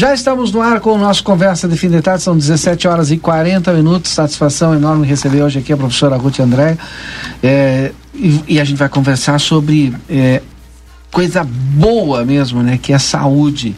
Já estamos no ar com o nosso Conversa de Fim de Tarde, são 17 horas e 40 minutos. Satisfação enorme receber hoje aqui a professora Ruth André. É, e, e, a gente vai conversar sobre é, coisa boa mesmo, né? Que é saúde.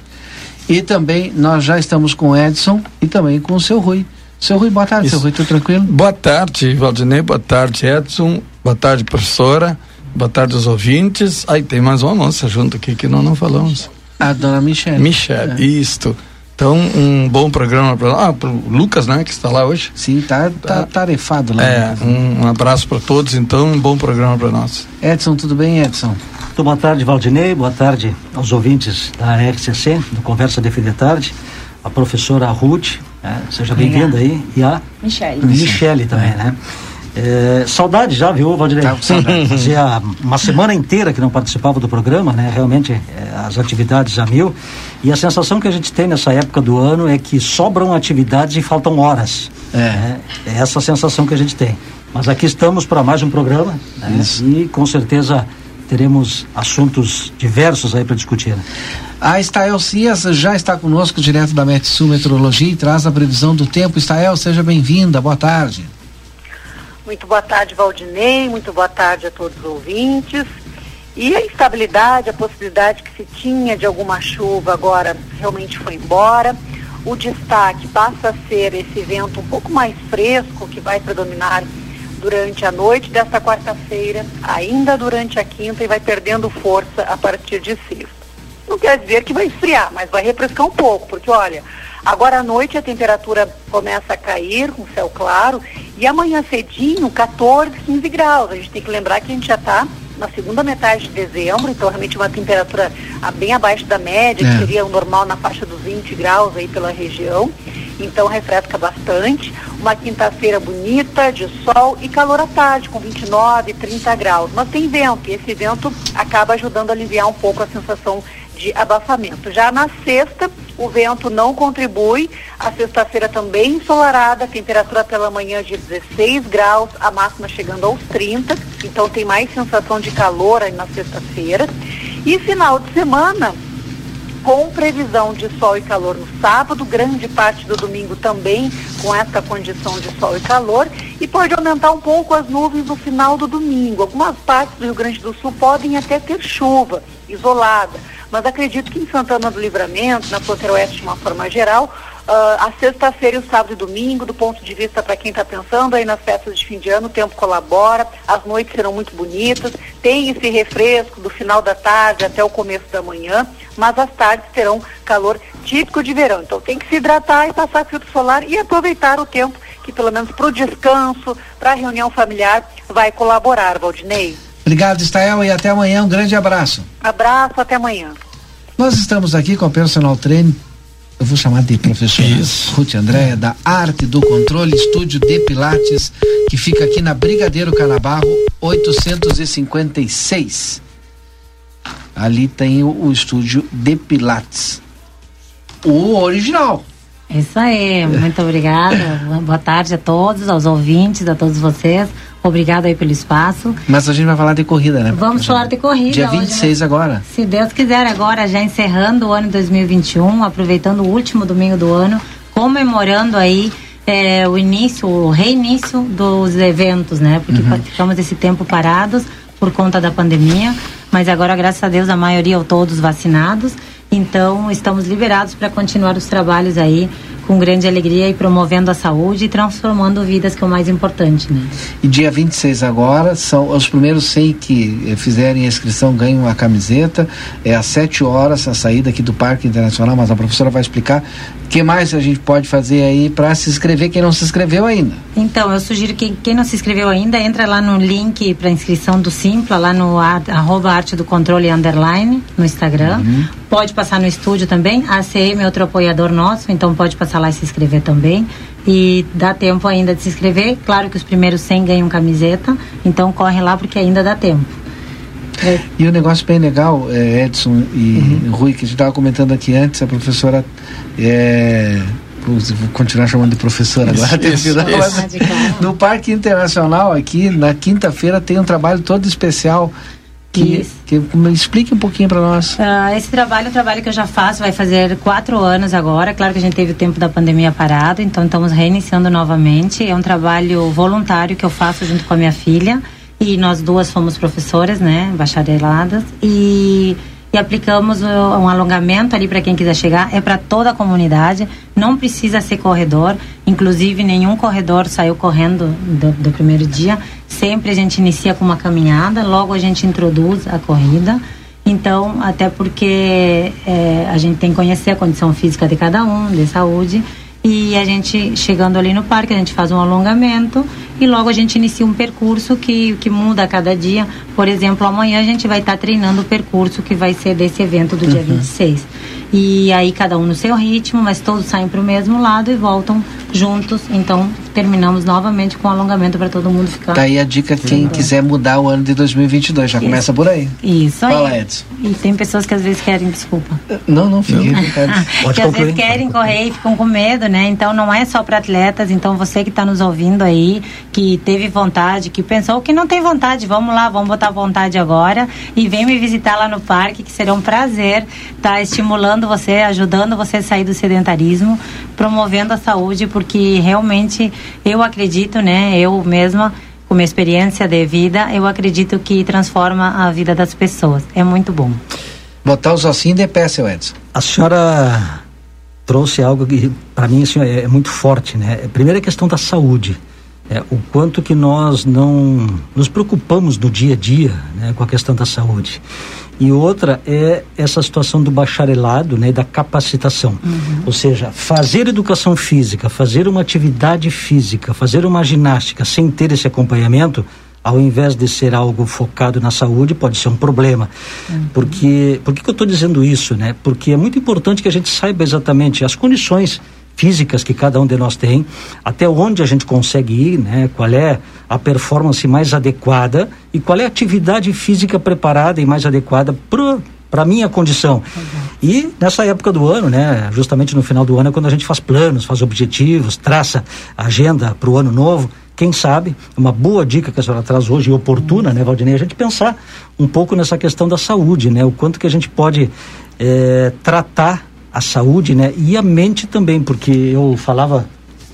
E também nós já estamos com o Edson e também com o seu Rui. Seu Rui, boa tarde, Isso. seu Rui, tudo tranquilo? Boa tarde, Valdinei, boa tarde, Edson, boa tarde, professora, boa tarde aos ouvintes. Aí tem mais uma moça junto aqui que nós não falamos. A dona Michelle. Michelle, é. isto. Então, um bom programa para ah, o Lucas, né, que está lá hoje. Sim, tá, tá, tá tarefado lá. É, um, um abraço para todos, então, um bom programa para nós. Edson, tudo bem, Edson? Muito boa tarde, Valdinei, boa tarde aos ouvintes da RCC, do Conversa de Fim de Tarde, a professora Ruth, né, seja bem-vinda aí, e a Michele, Michele também, é. né? É, saudade já, viu, Valdirei? Tá, Fazia uma semana inteira que não participava do programa, né? Realmente, é, as atividades a mil. E a sensação que a gente tem nessa época do ano é que sobram atividades e faltam horas. É. Né? é essa a sensação que a gente tem. Mas aqui estamos para mais um programa né? e com certeza teremos assuntos diversos aí para discutir. Né? A Estael Cias já está conosco direto da Metsul Meteorologia e traz a previsão do tempo. Estael, seja bem-vinda, boa tarde. Muito boa tarde, Valdinei. Muito boa tarde a todos os ouvintes. E a instabilidade, a possibilidade que se tinha de alguma chuva agora realmente foi embora. O destaque passa a ser esse vento um pouco mais fresco que vai predominar durante a noite desta quarta-feira, ainda durante a quinta e vai perdendo força a partir de sexta. Não quer dizer que vai esfriar, mas vai refrescar um pouco, porque olha, Agora à noite a temperatura começa a cair com céu claro e amanhã cedinho 14, 15 graus. A gente tem que lembrar que a gente já está na segunda metade de dezembro, então realmente uma temperatura bem abaixo da média, é. que seria o normal na faixa dos 20 graus aí pela região. Então refresca bastante. Uma quinta-feira bonita, de sol e calor à tarde, com 29, 30 graus. Mas tem vento, e esse vento acaba ajudando a aliviar um pouco a sensação de abafamento. Já na sexta, o vento não contribui. A sexta-feira também ensolarada, temperatura pela manhã de 16 graus, a máxima chegando aos 30. Então tem mais sensação de calor aí na sexta-feira. E final de semana, com previsão de sol e calor no sábado, grande parte do domingo também com essa condição de sol e calor, e pode aumentar um pouco as nuvens no final do domingo. Algumas partes do Rio Grande do Sul podem até ter chuva isolada, mas acredito que em Santana do Livramento, na fronteira oeste de uma forma geral, uh, a sexta-feira o sábado e domingo, do ponto de vista para quem está pensando aí nas festas de fim de ano, o tempo colabora, as noites serão muito bonitas, tem esse refresco do final da tarde até o começo da manhã, mas as tardes terão calor típico de verão. Então tem que se hidratar e passar filtro solar e aproveitar o tempo que pelo menos para o descanso, para a reunião familiar, vai colaborar, Valdinei. Obrigado, Estael, e até amanhã. Um grande abraço. Abraço, até amanhã. Nós estamos aqui com a personal trainer, eu vou chamar de professora Isso. Ruth Andréia, da Arte do Controle, estúdio de Pilates, que fica aqui na Brigadeiro Canabarro, 856. Ali tem o, o estúdio de Pilates. O original. Isso aí, muito obrigada. Boa tarde a todos, aos ouvintes, a todos vocês. Obrigada aí pelo espaço. Mas a gente vai falar de corrida, né? Vamos falar de corrida. Dia 26 hoje, agora. Se Deus quiser, agora já encerrando o ano 2021, aproveitando o último domingo do ano, comemorando aí é, o início, o reinício dos eventos, né? Porque uhum. ficamos esse tempo parados por conta da pandemia, mas agora, graças a Deus, a maioria ou todos vacinados. Então, estamos liberados para continuar os trabalhos aí com grande alegria e promovendo a saúde e transformando vidas, que é o mais importante, né? E dia 26 agora, são os primeiros 100 que eh, fizerem a inscrição ganham a camiseta. É às 7 horas a saída aqui do Parque Internacional, mas a professora vai explicar o que mais a gente pode fazer aí para se inscrever quem não se inscreveu ainda. Então, eu sugiro que quem não se inscreveu ainda, entra lá no link para inscrição do Simpla, lá no ar, arroba arte do controle underline no Instagram. Uhum. Pode passar no estúdio também. A ACM é outro apoiador nosso, então pode passar lá e se inscrever também. E dá tempo ainda de se inscrever. Claro que os primeiros 100 ganham camiseta, então corre lá porque ainda dá tempo. É. E o um negócio bem legal, é, Edson e uhum. Rui, que a gente estava comentando aqui antes, a professora é, vou continuar chamando de professora agora. Isso, isso, isso. No Parque Internacional aqui, na quinta-feira, tem um trabalho todo especial Que, que, explique um pouquinho para nós. Uh, esse trabalho é um trabalho que eu já faço, vai fazer quatro anos agora. Claro que a gente teve o tempo da pandemia parado, então estamos reiniciando novamente. É um trabalho voluntário que eu faço junto com a minha filha e nós duas fomos professoras, né, bachareladas e e aplicamos um alongamento ali para quem quiser chegar. É para toda a comunidade, não precisa ser corredor. Inclusive, nenhum corredor saiu correndo do, do primeiro dia. Sempre a gente inicia com uma caminhada, logo a gente introduz a corrida. Então, até porque é, a gente tem que conhecer a condição física de cada um, de saúde. E a gente, chegando ali no parque, a gente faz um alongamento e logo a gente inicia um percurso que, que muda a cada dia. Por exemplo, amanhã a gente vai estar treinando o percurso que vai ser desse evento do uhum. dia 26. E aí cada um no seu ritmo, mas todos saem para o mesmo lado e voltam juntos. Então terminamos novamente com o alongamento para todo mundo ficar. Daí a dica quem quiser mudar o ano de 2022 já Isso. começa por aí. Isso aí. Fala, Edson. E tem pessoas que às vezes querem, desculpa. Não, não, fique. que às vezes querem correr e ficam com medo, né? Então não é só para atletas. Então você que está nos ouvindo aí, que teve vontade, que pensou que não tem vontade, vamos lá, vamos botar vontade agora e vem me visitar lá no parque, que será um prazer estar tá estimulando você, ajudando você a sair do sedentarismo, promovendo a saúde, porque realmente eu acredito, né, eu mesma com minha experiência de vida, eu acredito que transforma a vida das pessoas. É muito bom. Botar os ossinhos de pé, seu Edson. A senhora trouxe algo que para mim assim, é, é muito forte, né? Primeiro a questão da saúde é, o quanto que nós não nos preocupamos no dia a dia né, com a questão da saúde. E outra é essa situação do bacharelado, né, da capacitação. Uhum. Ou seja, fazer educação física, fazer uma atividade física, fazer uma ginástica sem ter esse acompanhamento, ao invés de ser algo focado na saúde, pode ser um problema. Uhum. Porque, por que, que eu estou dizendo isso? Né? Porque é muito importante que a gente saiba exatamente as condições físicas que cada um de nós tem, até onde a gente consegue ir, né? Qual é a performance mais adequada e qual é a atividade física preparada e mais adequada para a minha condição. E nessa época do ano, né, justamente no final do ano é quando a gente faz planos, faz objetivos, traça agenda para o ano novo. Quem sabe, uma boa dica que a senhora traz hoje, e oportuna, né, Valdinei, a gente pensar um pouco nessa questão da saúde, né, o quanto que a gente pode é, tratar a saúde, né? E a mente também, porque eu falava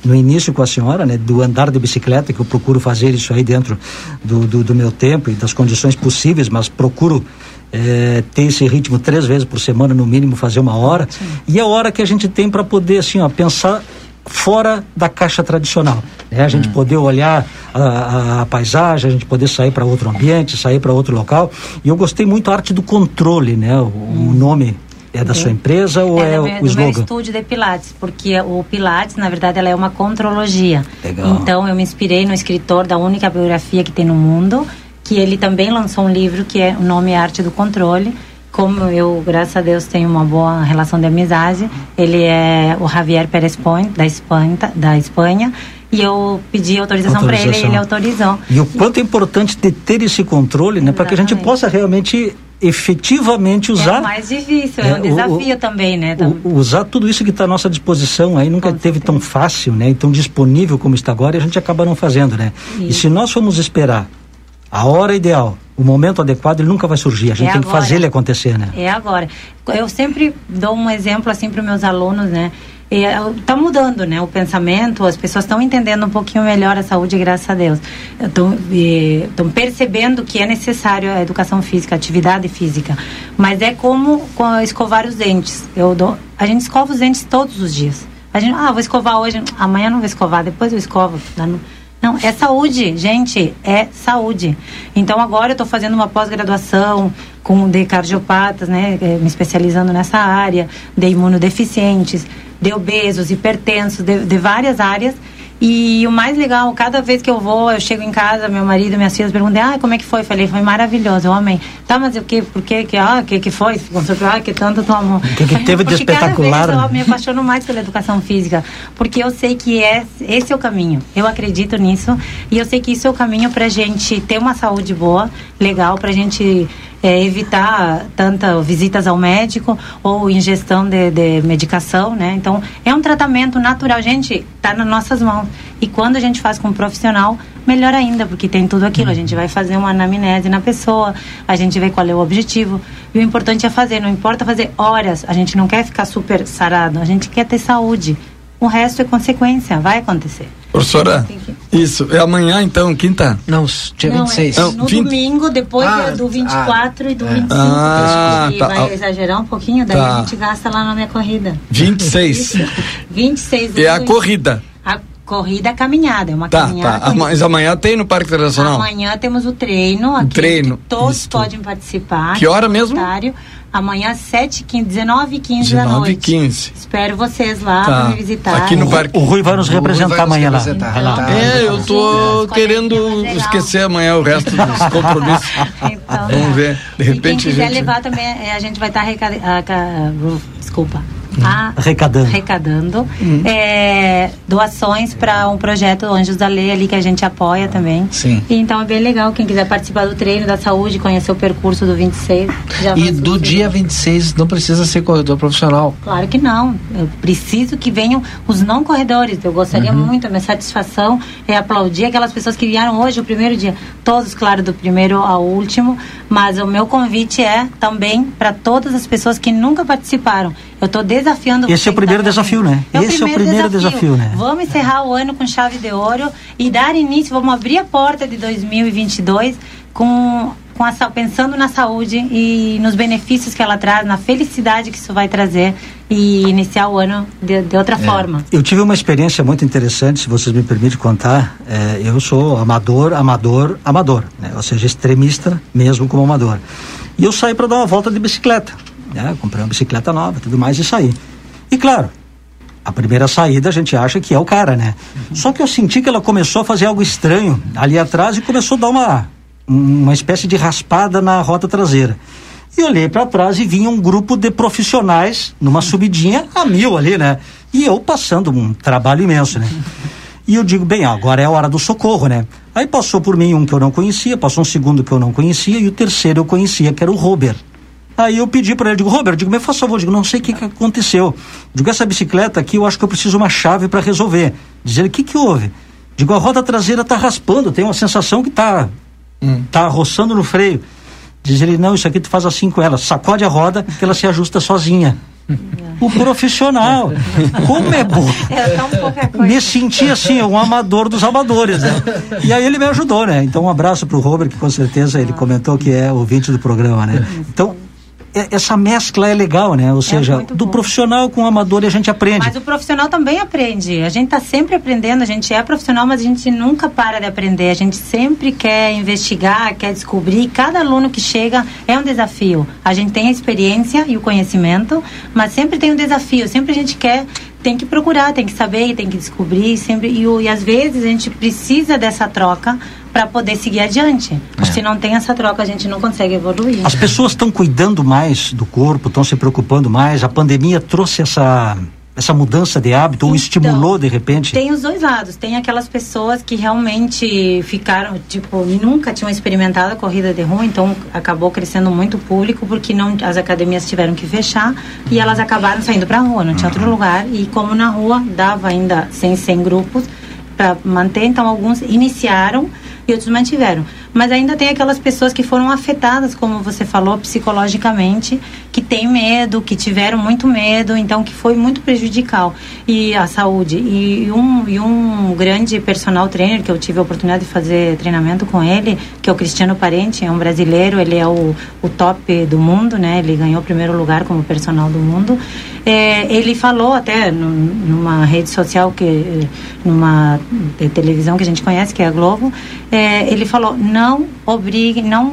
no início com a senhora, né, do andar de bicicleta, que eu procuro fazer isso aí dentro do, do, do meu tempo e das condições possíveis, mas procuro é, ter esse ritmo três vezes por semana, no mínimo, fazer uma hora. Sim. E a hora que a gente tem para poder, assim, ó, pensar fora da caixa tradicional. Né? A gente hum. poder olhar a, a, a, paisagem, a gente poder sair para outro ambiente, sair para outro local. E eu gostei muito da arte do controle, né? O, hum. o nome é da sua empresa ou é, é o slogan? É meu estúdio de Pilates, porque o Pilates, na verdade, ela é uma contrologia. Legal. Então, eu me inspirei no escritor da única biografia que tem no mundo, que ele também lançou um livro que é o nome Arte do Controle. Como eu, graças a Deus, tenho uma boa relação de amizade, ele é o Javier Pérez Point, da Espanha, da Espanha e eu pedi autorização, autorização. para ele e ele autorizou. E o quanto é importante de ter esse controle, né, para que a gente possa realmente efetivamente usar. É o mais difícil, é, é um desafio o, também, né? O, usar tudo isso que está à nossa disposição aí nunca Com teve certeza. tão fácil, né? E tão disponível como está agora e a gente acaba não fazendo, né? Isso. E se nós formos esperar a hora ideal, o momento adequado, ele nunca vai surgir. A gente é tem agora. que fazer ele acontecer, né? É agora. Eu sempre dou um exemplo assim para os meus alunos, né? Está mudando, né? O pensamento, as pessoas estão entendendo um pouquinho melhor a saúde, graças a Deus. Estão percebendo que é necessário a educação física, a atividade física. Mas é como escovar os dentes. Eu dou, a gente escova os dentes todos os dias. A gente, ah, vou escovar hoje, amanhã não vou escovar, depois eu escovo. Não, é saúde, gente, é saúde. Então agora eu estou fazendo uma pós-graduação com de cardiopatas, né, eh, me especializando nessa área, de imunodeficientes de obesos, hipertensos, de, de várias áreas. E o mais legal, cada vez que eu vou, eu chego em casa, meu marido, minhas filhas perguntam, ah, como é que foi? Falei, foi maravilhoso, amei. Tá, mas o que, por que, que, ah, que que foi? Ah, que tanto tu amou. O que, que teve de espetacular? Cada vez eu me apaixono mais pela educação física, porque eu sei que é, esse é o caminho. Eu acredito nisso e eu sei que isso é o caminho pra gente ter uma saúde boa, legal, pra gente é, evitar tanta visitas ao médico ou ingestão de, de medicação, né? Então, é um tratamento natural, gente, está nas nossas mãos. E quando a gente faz com um profissional, melhor ainda, porque tem tudo aquilo. A gente vai fazer uma anamnese na pessoa, a gente vê qual é o objetivo. E o importante é fazer, não importa fazer horas, a gente não quer ficar super sarado, a gente quer ter saúde. O resto é consequência, vai acontecer. Professora, isso, é amanhã então, quinta? Não, dia não, 26. É, no 20... domingo, depois ah, do 24 ah, e do é. 25. Ah, e tá. vai exagerar um pouquinho, daí tá. a gente gasta lá na minha corrida. 26. 26. É a corrida. A corrida caminhada, é uma tá, caminhada. Tá. Mas amanhã tem no Parque Internacional? Amanhã temos o treino aqui. treino. todos Isso. podem participar. Que hora mesmo? 7 15 19 h 15 da noite. 15. Espero vocês lá tá. para me visitar. Aqui no parque. O Rui vai nos representar vai amanhã nos representar. lá. Então, é, eu tô querendo esquecer amanhã o resto dos compromissos. então, Vamos ver. De repente. E quem quiser gente... levar também, é, a gente vai estar tá arrecadando. Desculpa a, arrecadando, arrecadando uhum. é, doações para um projeto Anjos da Lei ali que a gente apoia também. Sim. E então é bem legal quem quiser participar do treino da saúde, conhecer o percurso do 26. e do dia 26 não precisa ser corredor profissional. Claro que não. Eu preciso que venham os não corredores. Eu gostaria uhum. muito, a minha satisfação é aplaudir aquelas pessoas que vieram hoje o primeiro dia, todos claro do primeiro ao último, mas o meu convite é também para todas as pessoas que nunca participaram. Eu estou desafiando Esse é o primeiro desafio, né? É Esse é o primeiro desafio. desafio, né? Vamos encerrar o ano com chave de ouro e dar início, vamos abrir a porta de 2022 com com a, pensando na saúde e nos benefícios que ela traz, na felicidade que isso vai trazer e iniciar o ano de, de outra é. forma. Eu tive uma experiência muito interessante, se vocês me permitem contar. É, eu sou amador, amador, amador, né? ou seja, extremista mesmo como amador. E eu saí para dar uma volta de bicicleta né? Comprei uma bicicleta nova, tudo mais e saí. E claro, a primeira saída a gente acha que é o cara, né? Uhum. Só que eu senti que ela começou a fazer algo estranho ali atrás e começou a dar uma, uma espécie de raspada na roda traseira. E olhei para trás e vinha um grupo de profissionais numa subidinha a mil ali, né? E eu passando um trabalho imenso, né? E eu digo, bem, agora é a hora do socorro, né? Aí passou por mim um que eu não conhecia, passou um segundo que eu não conhecia e o terceiro eu conhecia, que era o Robert. Aí eu pedi para ele, digo, Robert, digo, me faça favor, digo, não sei o que, que aconteceu. Digo, essa bicicleta aqui, eu acho que eu preciso uma chave para resolver. Diz ele, o que que houve? Digo, a roda traseira está raspando, tem uma sensação que está hum. tá roçando no freio. Diz ele, não, isso aqui tu faz assim com ela, sacode a roda que ela se ajusta sozinha. O profissional, como é bom. É me senti assim, um amador dos amadores, né? E aí ele me ajudou, né? Então um abraço para o Robert, que com certeza ele comentou que é ouvinte do programa, né? Então essa mescla é legal, né? Ou é seja, do bom. profissional com o amador a gente aprende. Mas o profissional também aprende. A gente está sempre aprendendo, a gente é profissional, mas a gente nunca para de aprender. A gente sempre quer investigar, quer descobrir. Cada aluno que chega é um desafio. A gente tem a experiência e o conhecimento, mas sempre tem um desafio. Sempre a gente quer tem que procurar, tem que saber, tem que descobrir sempre e, e às vezes a gente precisa dessa troca para poder seguir adiante. É. Se não tem essa troca, a gente não consegue evoluir. As pessoas estão cuidando mais do corpo, estão se preocupando mais. A pandemia trouxe essa essa mudança de hábito então, ou estimulou de repente? Tem os dois lados. Tem aquelas pessoas que realmente ficaram, tipo, nunca tinham experimentado a corrida de rua, então acabou crescendo muito o público porque não as academias tiveram que fechar e elas acabaram saindo para a rua, não tinha outro uhum. lugar. E como na rua dava ainda 100, 100 grupos para manter, então alguns iniciaram e outros mantiveram. Mas ainda tem aquelas pessoas que foram afetadas, como você falou, psicologicamente, que têm medo, que tiveram muito medo, então que foi muito prejudicial e a saúde. E um, e um grande personal trainer que eu tive a oportunidade de fazer treinamento com ele, que é o Cristiano Parente, é um brasileiro, ele é o, o top do mundo, né? Ele ganhou o primeiro lugar como personal do mundo. É, ele falou até numa rede social que numa televisão que a gente conhece que é a Globo é, ele falou não obriguem não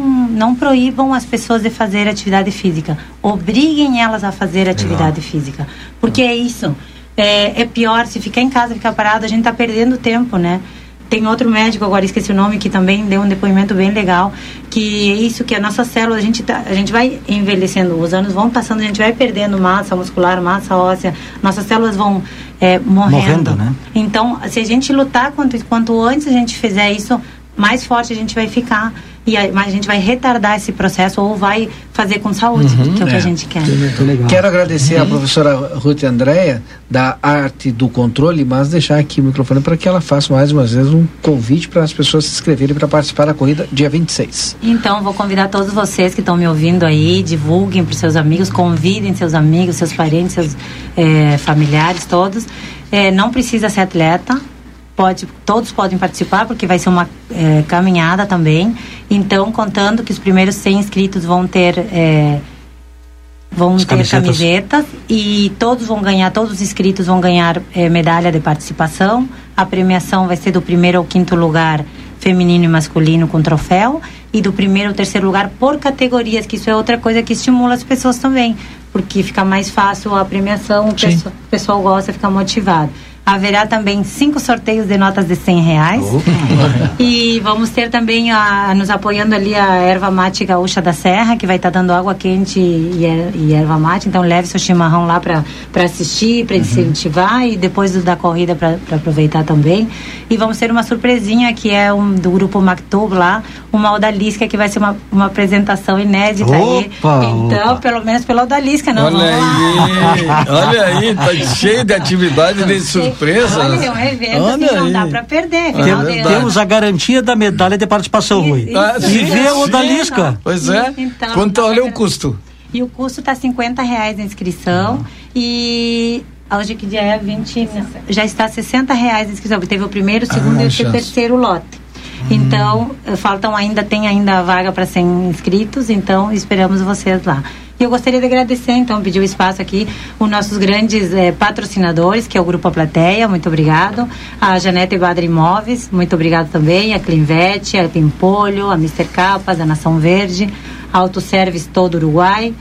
não proíbam as pessoas de fazer atividade física obriguem elas a fazer atividade Legal. física porque é isso é, é pior se ficar em casa ficar parado a gente está perdendo tempo né tem outro médico, agora esqueci o nome, que também deu um depoimento bem legal, que é isso que a nossa célula, a gente, tá, a gente vai envelhecendo, os anos vão passando, a gente vai perdendo massa muscular, massa óssea, nossas células vão é, morrendo. morrendo né? Então, se a gente lutar quanto, quanto antes a gente fizer isso, mais forte a gente vai ficar e a, a gente vai retardar esse processo ou vai fazer com saúde, uhum, que é o que a é. gente quer. Quero agradecer uhum. a professora Ruth Andréia da arte do controle, mas deixar aqui o microfone para que ela faça mais uma vez um convite para as pessoas se inscreverem para participar da corrida dia 26. Então, vou convidar todos vocês que estão me ouvindo aí, divulguem para seus amigos, convidem seus amigos, seus parentes, seus é, familiares, todos. É, não precisa ser atleta, pode, todos podem participar, porque vai ser uma é, caminhada também. Então, contando que os primeiros 100 inscritos vão ter. É, vão ter camisetas. camisetas. e todos vão ganhar, todos os inscritos vão ganhar é, medalha de participação. A premiação vai ser do primeiro ao quinto lugar feminino e masculino com troféu e do primeiro ao terceiro lugar por categorias, que isso é outra coisa que estimula as pessoas também, porque fica mais fácil a premiação, o pessoal, o pessoal gosta, fica motivado. Haverá também cinco sorteios de notas de 100 reais. e vamos ter também, a, nos apoiando ali, a erva mate gaúcha da Serra, que vai estar tá dando água quente e, er, e, erva mate. Então, leve seu chimarrão lá para assistir, para uhum. incentivar e depois do, da corrida para aproveitar também. E vamos ter uma surpresinha que é um, do grupo Mactub lá, uma odalisca que vai ser uma, uma apresentação inédita opa, aí. Então, opa. pelo menos pela odalisca, não Olha aí, olha aí, tá cheio de atividade nesse surpresa. Olha, é um evento Olha assim, não dá para perder. É temos a garantia da medalha de participação, Rui. Ah, Viver o da Lisca. Pois é. Então, Quanto olha o custo? E o custo está 50 reais a inscrição. E hoje que dia é 20, já está 60 reais a inscrição. Teve o primeiro, o segundo ah, e o chance. terceiro lote. Então, faltam ainda, tem ainda vaga para 100 inscritos, então esperamos vocês lá. Eu gostaria de agradecer, então, pedir o espaço aqui, os nossos grandes eh, patrocinadores, que é o Grupo A Plateia, muito obrigado. A Janete Badra Imóveis, muito obrigado também. A Clinvet, a Pimpolho, a Mister Capas, a Nação Verde, a Autoservice Todo Uruguai,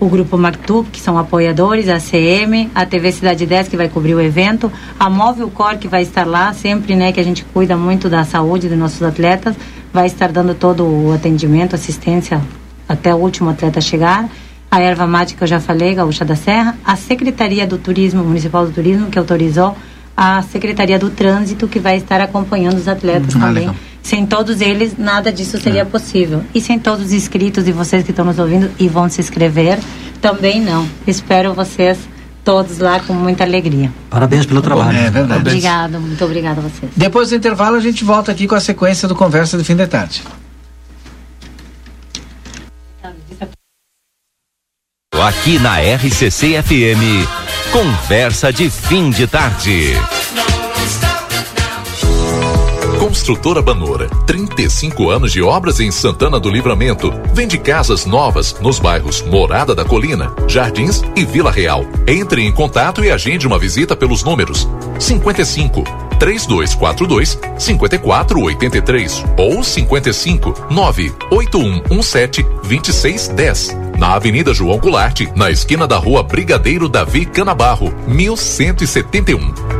o Grupo Mactup, que são apoiadores, a CM, a TV Cidade 10, que vai cobrir o evento, a Móvel Cor, que vai estar lá, sempre, né, que a gente cuida muito da saúde dos nossos atletas, vai estar dando todo o atendimento, assistência até o último atleta chegar a erva mate que eu já falei, Gaúcha da Serra, a Secretaria do Turismo, Municipal do Turismo, que autorizou, a Secretaria do Trânsito, que vai estar acompanhando os atletas ah, também. Legal. Sem todos eles, nada disso seria é. possível. E sem todos os inscritos e vocês que estão nos ouvindo e vão se inscrever, também não. Espero vocês todos lá com muita alegria. Parabéns pelo trabalho. É verdade. Obrigado, muito obrigada a vocês. Depois do intervalo, a gente volta aqui com a sequência do Conversa do Fim de Tarde. Aqui na RCC FM, conversa de fim de tarde. Construtora Banora, 35 anos de obras em Santana do Livramento. Vende casas novas nos bairros Morada da Colina, Jardins e Vila Real. Entre em contato e agende uma visita pelos números 55 3242 5483 ou 55 98117 2610. Na Avenida João Goulart, na esquina da Rua Brigadeiro Davi Canabarro, 1171.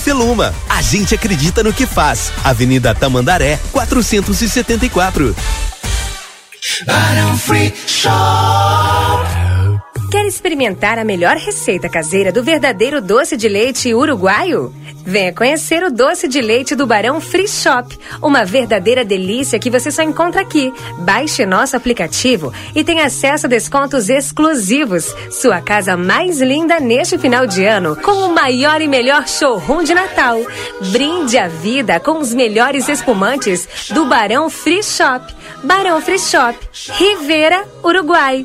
Feluma. A gente acredita no que faz. Avenida Tamandaré, 474. Barão Free Shop. Quer experimentar a melhor receita caseira do verdadeiro doce de leite uruguaio? Venha conhecer o doce de leite do Barão Free Shop, uma verdadeira delícia que você só encontra aqui. Baixe nosso aplicativo e tenha acesso a descontos exclusivos. Sua casa mais linda neste final de ano com o maior e melhor showroom de Natal. Brinde a vida com os melhores espumantes do Barão Free Shop. Barão Free Shop, Rivera, Uruguai.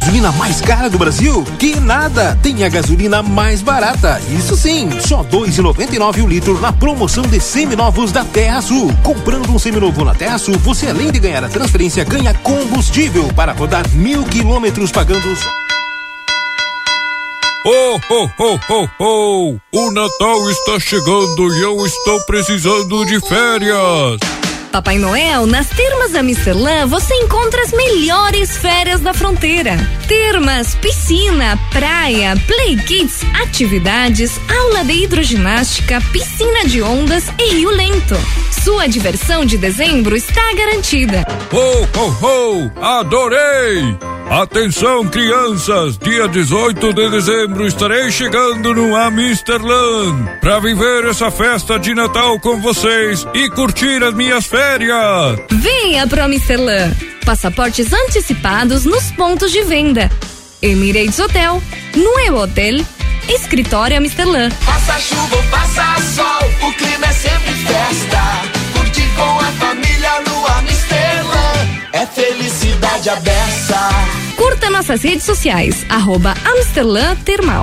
Gasolina mais cara do Brasil? Que nada! Tem a gasolina mais barata. Isso sim, só dois e noventa nove o litro na promoção de seminovos da Terra Sul. Comprando um seminovo na Terra Sul, você além de ganhar a transferência, ganha combustível para rodar mil quilômetros pagando. Oh, oh, oh, oh, oh! O Natal está chegando e eu estou precisando de férias. Papai Noel, nas termas da Misterlã você encontra as melhores férias da fronteira. Termas, piscina, praia, play kids, atividades, aula de hidroginástica, piscina de ondas e rio lento. Sua diversão de dezembro está garantida. Oh, oh, oh! Adorei! Atenção, crianças! Dia 18 de dezembro estarei chegando no Amsterland para viver essa festa de Natal com vocês e curtir as minhas férias. Venha pro Amsterland. Passaportes antecipados nos pontos de venda. Emirates Hotel, Nuevo Hotel, Escritório Amsterland. Faça chuva ou faça sol, o clima é sempre festa. Curtir com a família no Amsterland é felicidade aberta. Curta nossas redes sociais, arroba Amsterland Termal.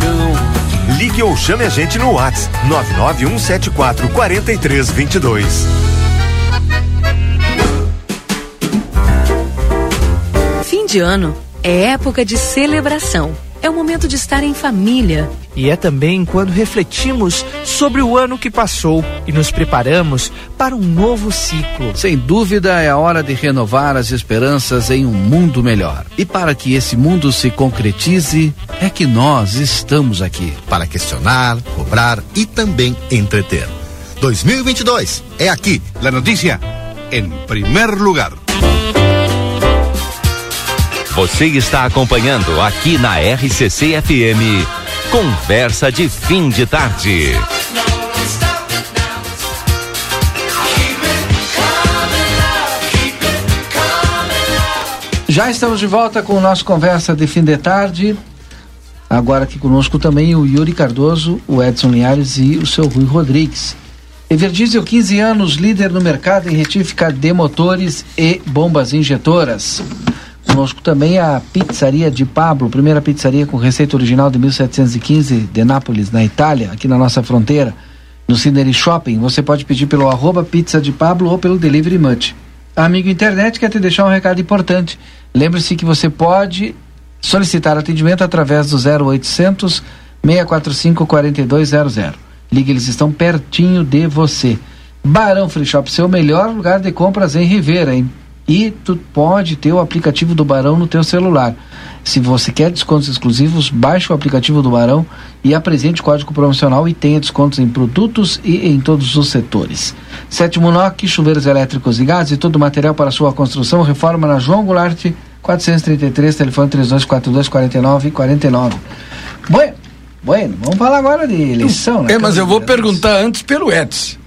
Ligue ou chame a gente no WhatsApp 99174 4322. Fim de ano é época de celebração. É o momento de estar em família. E é também quando refletimos sobre o ano que passou e nos preparamos para um novo ciclo. Sem dúvida, é a hora de renovar as esperanças em um mundo melhor. E para que esse mundo se concretize, é que nós estamos aqui. Para questionar, cobrar e também entreter. 2022 é aqui. La noticia en primer lugar. Você está acompanhando aqui na RCC FM. Conversa de fim de tarde. Já estamos de volta com o nosso Conversa de Fim de Tarde. Agora aqui conosco também o Yuri Cardoso, o Edson Linhares e o seu Rui Rodrigues. Everdiesel, 15 anos, líder no mercado em retífica de motores e bombas injetoras. Conosco também a Pizzaria de Pablo, primeira pizzaria com receita original de 1715 de Nápoles, na Itália, aqui na nossa fronteira, no Cineri Shopping. Você pode pedir pelo arroba pizza de Pablo ou pelo Delivery Much. Amigo internet quer te deixar um recado importante. Lembre-se que você pode solicitar atendimento através do 0800 645 4200. Ligue, eles estão pertinho de você. Barão Free Shop, seu melhor lugar de compras em Rivera, hein? E tu pode ter o aplicativo do Barão no teu celular. Se você quer descontos exclusivos, baixe o aplicativo do Barão e apresente o código promocional e tenha descontos em produtos e em todos os setores. Sétimo NOC, chuveiros elétricos e gás e todo o material para sua construção, reforma na João Goulart 433, telefone 3242 49 49. Bueno, bueno, vamos falar agora de eleição, né? É, mas eu vou perguntar antes pelo Edson.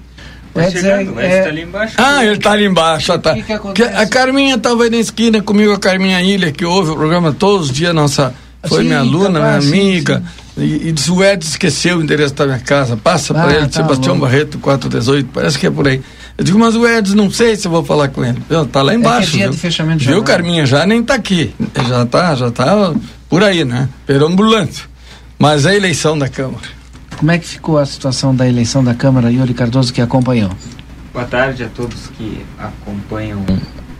O Edson é, é, Ah, ele tá ali embaixo. tá. que que acontece? a Carminha tava aí na esquina comigo, a Carminha Ilha, que ouve o programa todos os dias, nossa. Foi Sim, minha aluna, tá, minha sim, amiga. E, e disse, o Edson esqueceu o endereço da minha casa. Passa Ah, para ele, tá Sebastião bom. Barreto, 418, parece que é por aí. Eu digo, mas o Edson, não sei se eu vou falar com ele. Eu, tá lá embaixo. dia viu? de fechamento de Viu. Carminha? Já nem tá aqui. Já tá, já tá por aí, né? Perambulante. Mas é a eleição da Câmara. Como é que ficou a situação da eleição da Câmara, Yuri Cardoso, que acompanhou? Boa tarde a todos que acompanham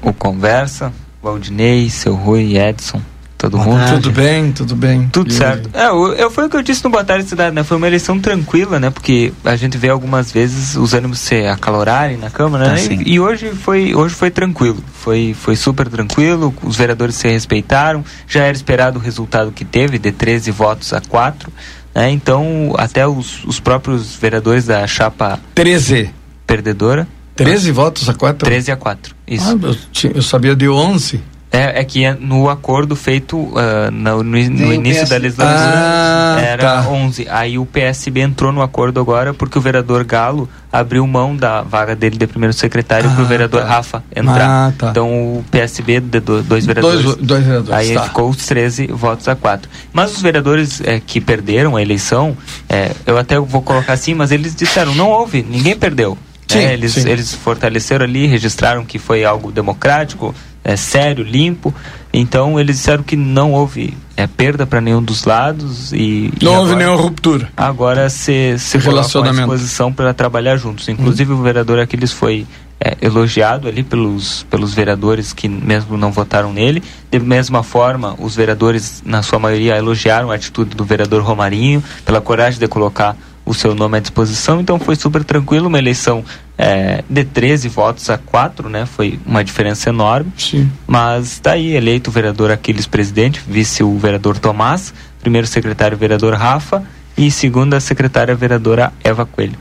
o Conversa, Valdinei, seu Rui, Edson, todo Boa mundo. tarde. Tudo bem, tudo bem. Tudo Yuri. certo. É, eu, eu- foi o que eu disse no Boa Tarde Cidade, né? Foi uma eleição tranquila, né? Porque a gente vê algumas vezes os ânimos se acalorarem na Câmara, Ah, né? E, e hoje foi hoje foi tranquilo. Foi, foi super tranquilo, os vereadores se respeitaram. Já era esperado o resultado que teve, de 13 votos a 4. Né? Então, até os, os próprios vereadores da chapa 13. perdedora. 13 votos a 4? 13 a 4. Isso. Ah, eu, eu sabia de 11. É, é que é no acordo feito ah, no, no, no início PS. da legislatura Ah, era tá. 11. Aí o PSB entrou no acordo agora porque o vereador Galo abriu mão da vaga dele de primeiro secretário para o Ah, vereador tá. Rafa entrar. Ah, tá. Então o PSB de do- dois vereadores. Dois, dois vereadores. Aí tá. ficou os 13 votos a 4. Mas os vereadores eh, que perderam a eleição, eh, eu até vou colocar assim, mas eles disseram, não houve, ninguém perdeu. Sim, É, eles, sim. eles fortaleceram ali, registraram que foi algo democrático, é, sério, limpo. Então eles disseram que não houve é, perda para nenhum dos lados e e Não houve agora- nenhuma ruptura. Agora se se colocam à Relacionamento. disposição para trabalhar juntos. Inclusive o vereador Aquiles foi é, elogiado ali pelos pelos vereadores que mesmo não votaram nele. De mesma forma, os vereadores na sua maioria elogiaram a atitude do vereador Romarinho pela coragem de colocar o seu nome à disposição. Então foi super tranquilo, uma eleição é, de 13 votos a 4, né? Foi uma diferença enorme. Sim. Mas está aí eleito o vereador Aquiles presidente, vice o vereador Tomás, primeiro secretário o vereador Rafa e segunda secretária a vereadora Eva Coelho.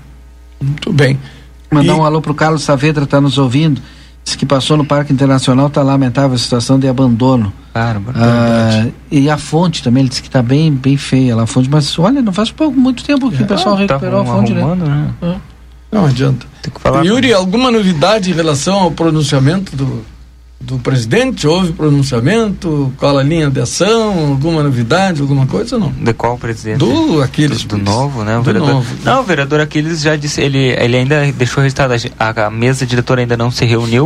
Muito bem. Mandar um alô pro Carlos Saavedra, tá nos ouvindo. Diz que passou no Parque Internacional, tá lamentável a situação de abandono. Bárbaro. Ah, e a fonte também, ele disse que tá bem, bem feia lá a fonte, mas olha, não faz pouco, muito tempo que o pessoal tá recuperou a fonte, né? arrumando, né? É. Não adianta. Tem que falar. Yuri, alguma novidade em relação ao pronunciamento do, do presidente? Houve pronunciamento? Qual a linha de ação? Alguma novidade, alguma coisa ou não? De qual presidente? Do Aquiles. Do, do novo, né? O Do vereador. novo. Não, o vereador Aquiles já disse, ele, ele ainda deixou registrado, a a, mesa diretora ainda não se reuniu,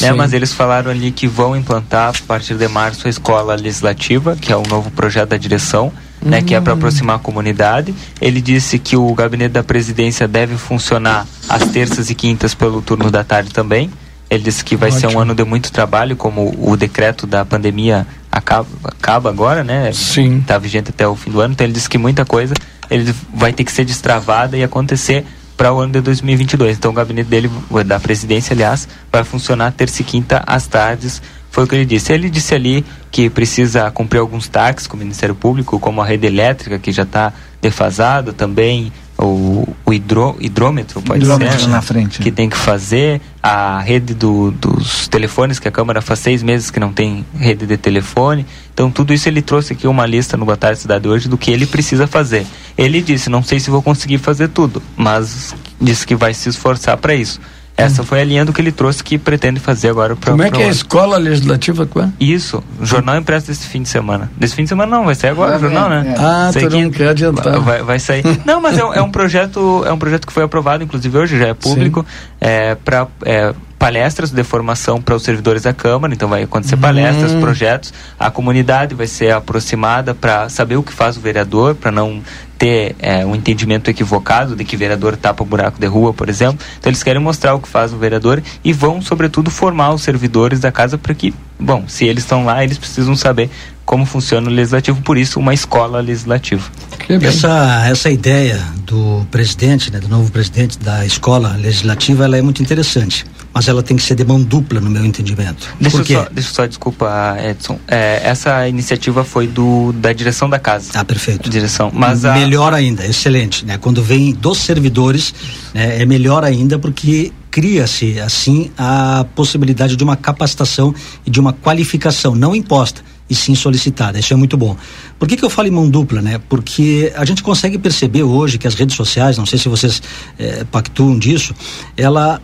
né? Sim. Mas eles falaram ali que vão implantar a partir de março a escola legislativa, que é o novo projeto da direção. Né, que é para Hum. aproximar a comunidade. Ele disse que o gabinete da presidência deve funcionar às terças e quintas pelo turno da tarde também. Ele disse que vai ser um Ótimo. ano de muito trabalho, como o decreto da pandemia acaba, acaba agora, né? Sim. Está vigente até o fim do ano. Então ele disse que muita coisa ele vai ter que ser destravada e acontecer para o ano de 2022. Então o gabinete dele, da presidência, aliás, vai funcionar terça e quinta às tardes. Foi o que ele disse. Ele disse ali que precisa cumprir alguns taxas com o Ministério Público, como a rede elétrica, que já está defasada, também o, o hidro, hidrômetro, pode Hidrômetro ser, na frente. que tem que fazer, a rede do, dos telefones, que a Câmara faz seis meses que não tem rede de telefone. Então, tudo isso ele trouxe aqui uma lista no Boa Tarde Cidade hoje do que ele precisa fazer. Ele disse: Não sei se vou conseguir fazer tudo, mas disse que vai se esforçar para isso. Essa foi a linha do que ele trouxe que pretende fazer agora para Como é que é a escola legislativa? Qual é? Isso, o jornal impresso desse fim de semana. Desse fim de semana não, vai sair agora o Vai, jornal, é, né? é. Ah, Sei tu não quer adiantar. Vai, vai sair. não, mas é, um- é um projeto, é um projeto que foi aprovado, inclusive hoje já é público, é, para palestras de formação para os servidores da Câmara, então vai acontecer palestras, Hum. projetos, a comunidade vai ser aproximada para saber o que faz o vereador, para não ter é, um entendimento equivocado de que vereador tapa o buraco de rua, por exemplo. Então eles querem mostrar o que faz o vereador e vão, sobretudo, formar os servidores da casa para que, bom, se eles estão lá, eles precisam saber como funciona o legislativo, por isso uma escola legislativa. Essa, essa ideia do presidente, né, do novo presidente da escola legislativa, ela é muito interessante, mas ela tem que ser de mão dupla, no meu entendimento. Deixa Por eu, quê? só, deixa eu só, desculpa, Edson. É, essa iniciativa foi do, da direção da casa. Ah, perfeito. Direção. Mas a, melhor ainda, excelente, né? Quando vem dos servidores, né, é melhor ainda porque cria-se assim a possibilidade de uma capacitação e de uma qualificação não imposta e sim solicitada. Isso é muito bom. Por que, que eu falo em mão dupla, né? Porque a gente consegue perceber hoje que as redes sociais, não sei se vocês eh, pactuam disso, ela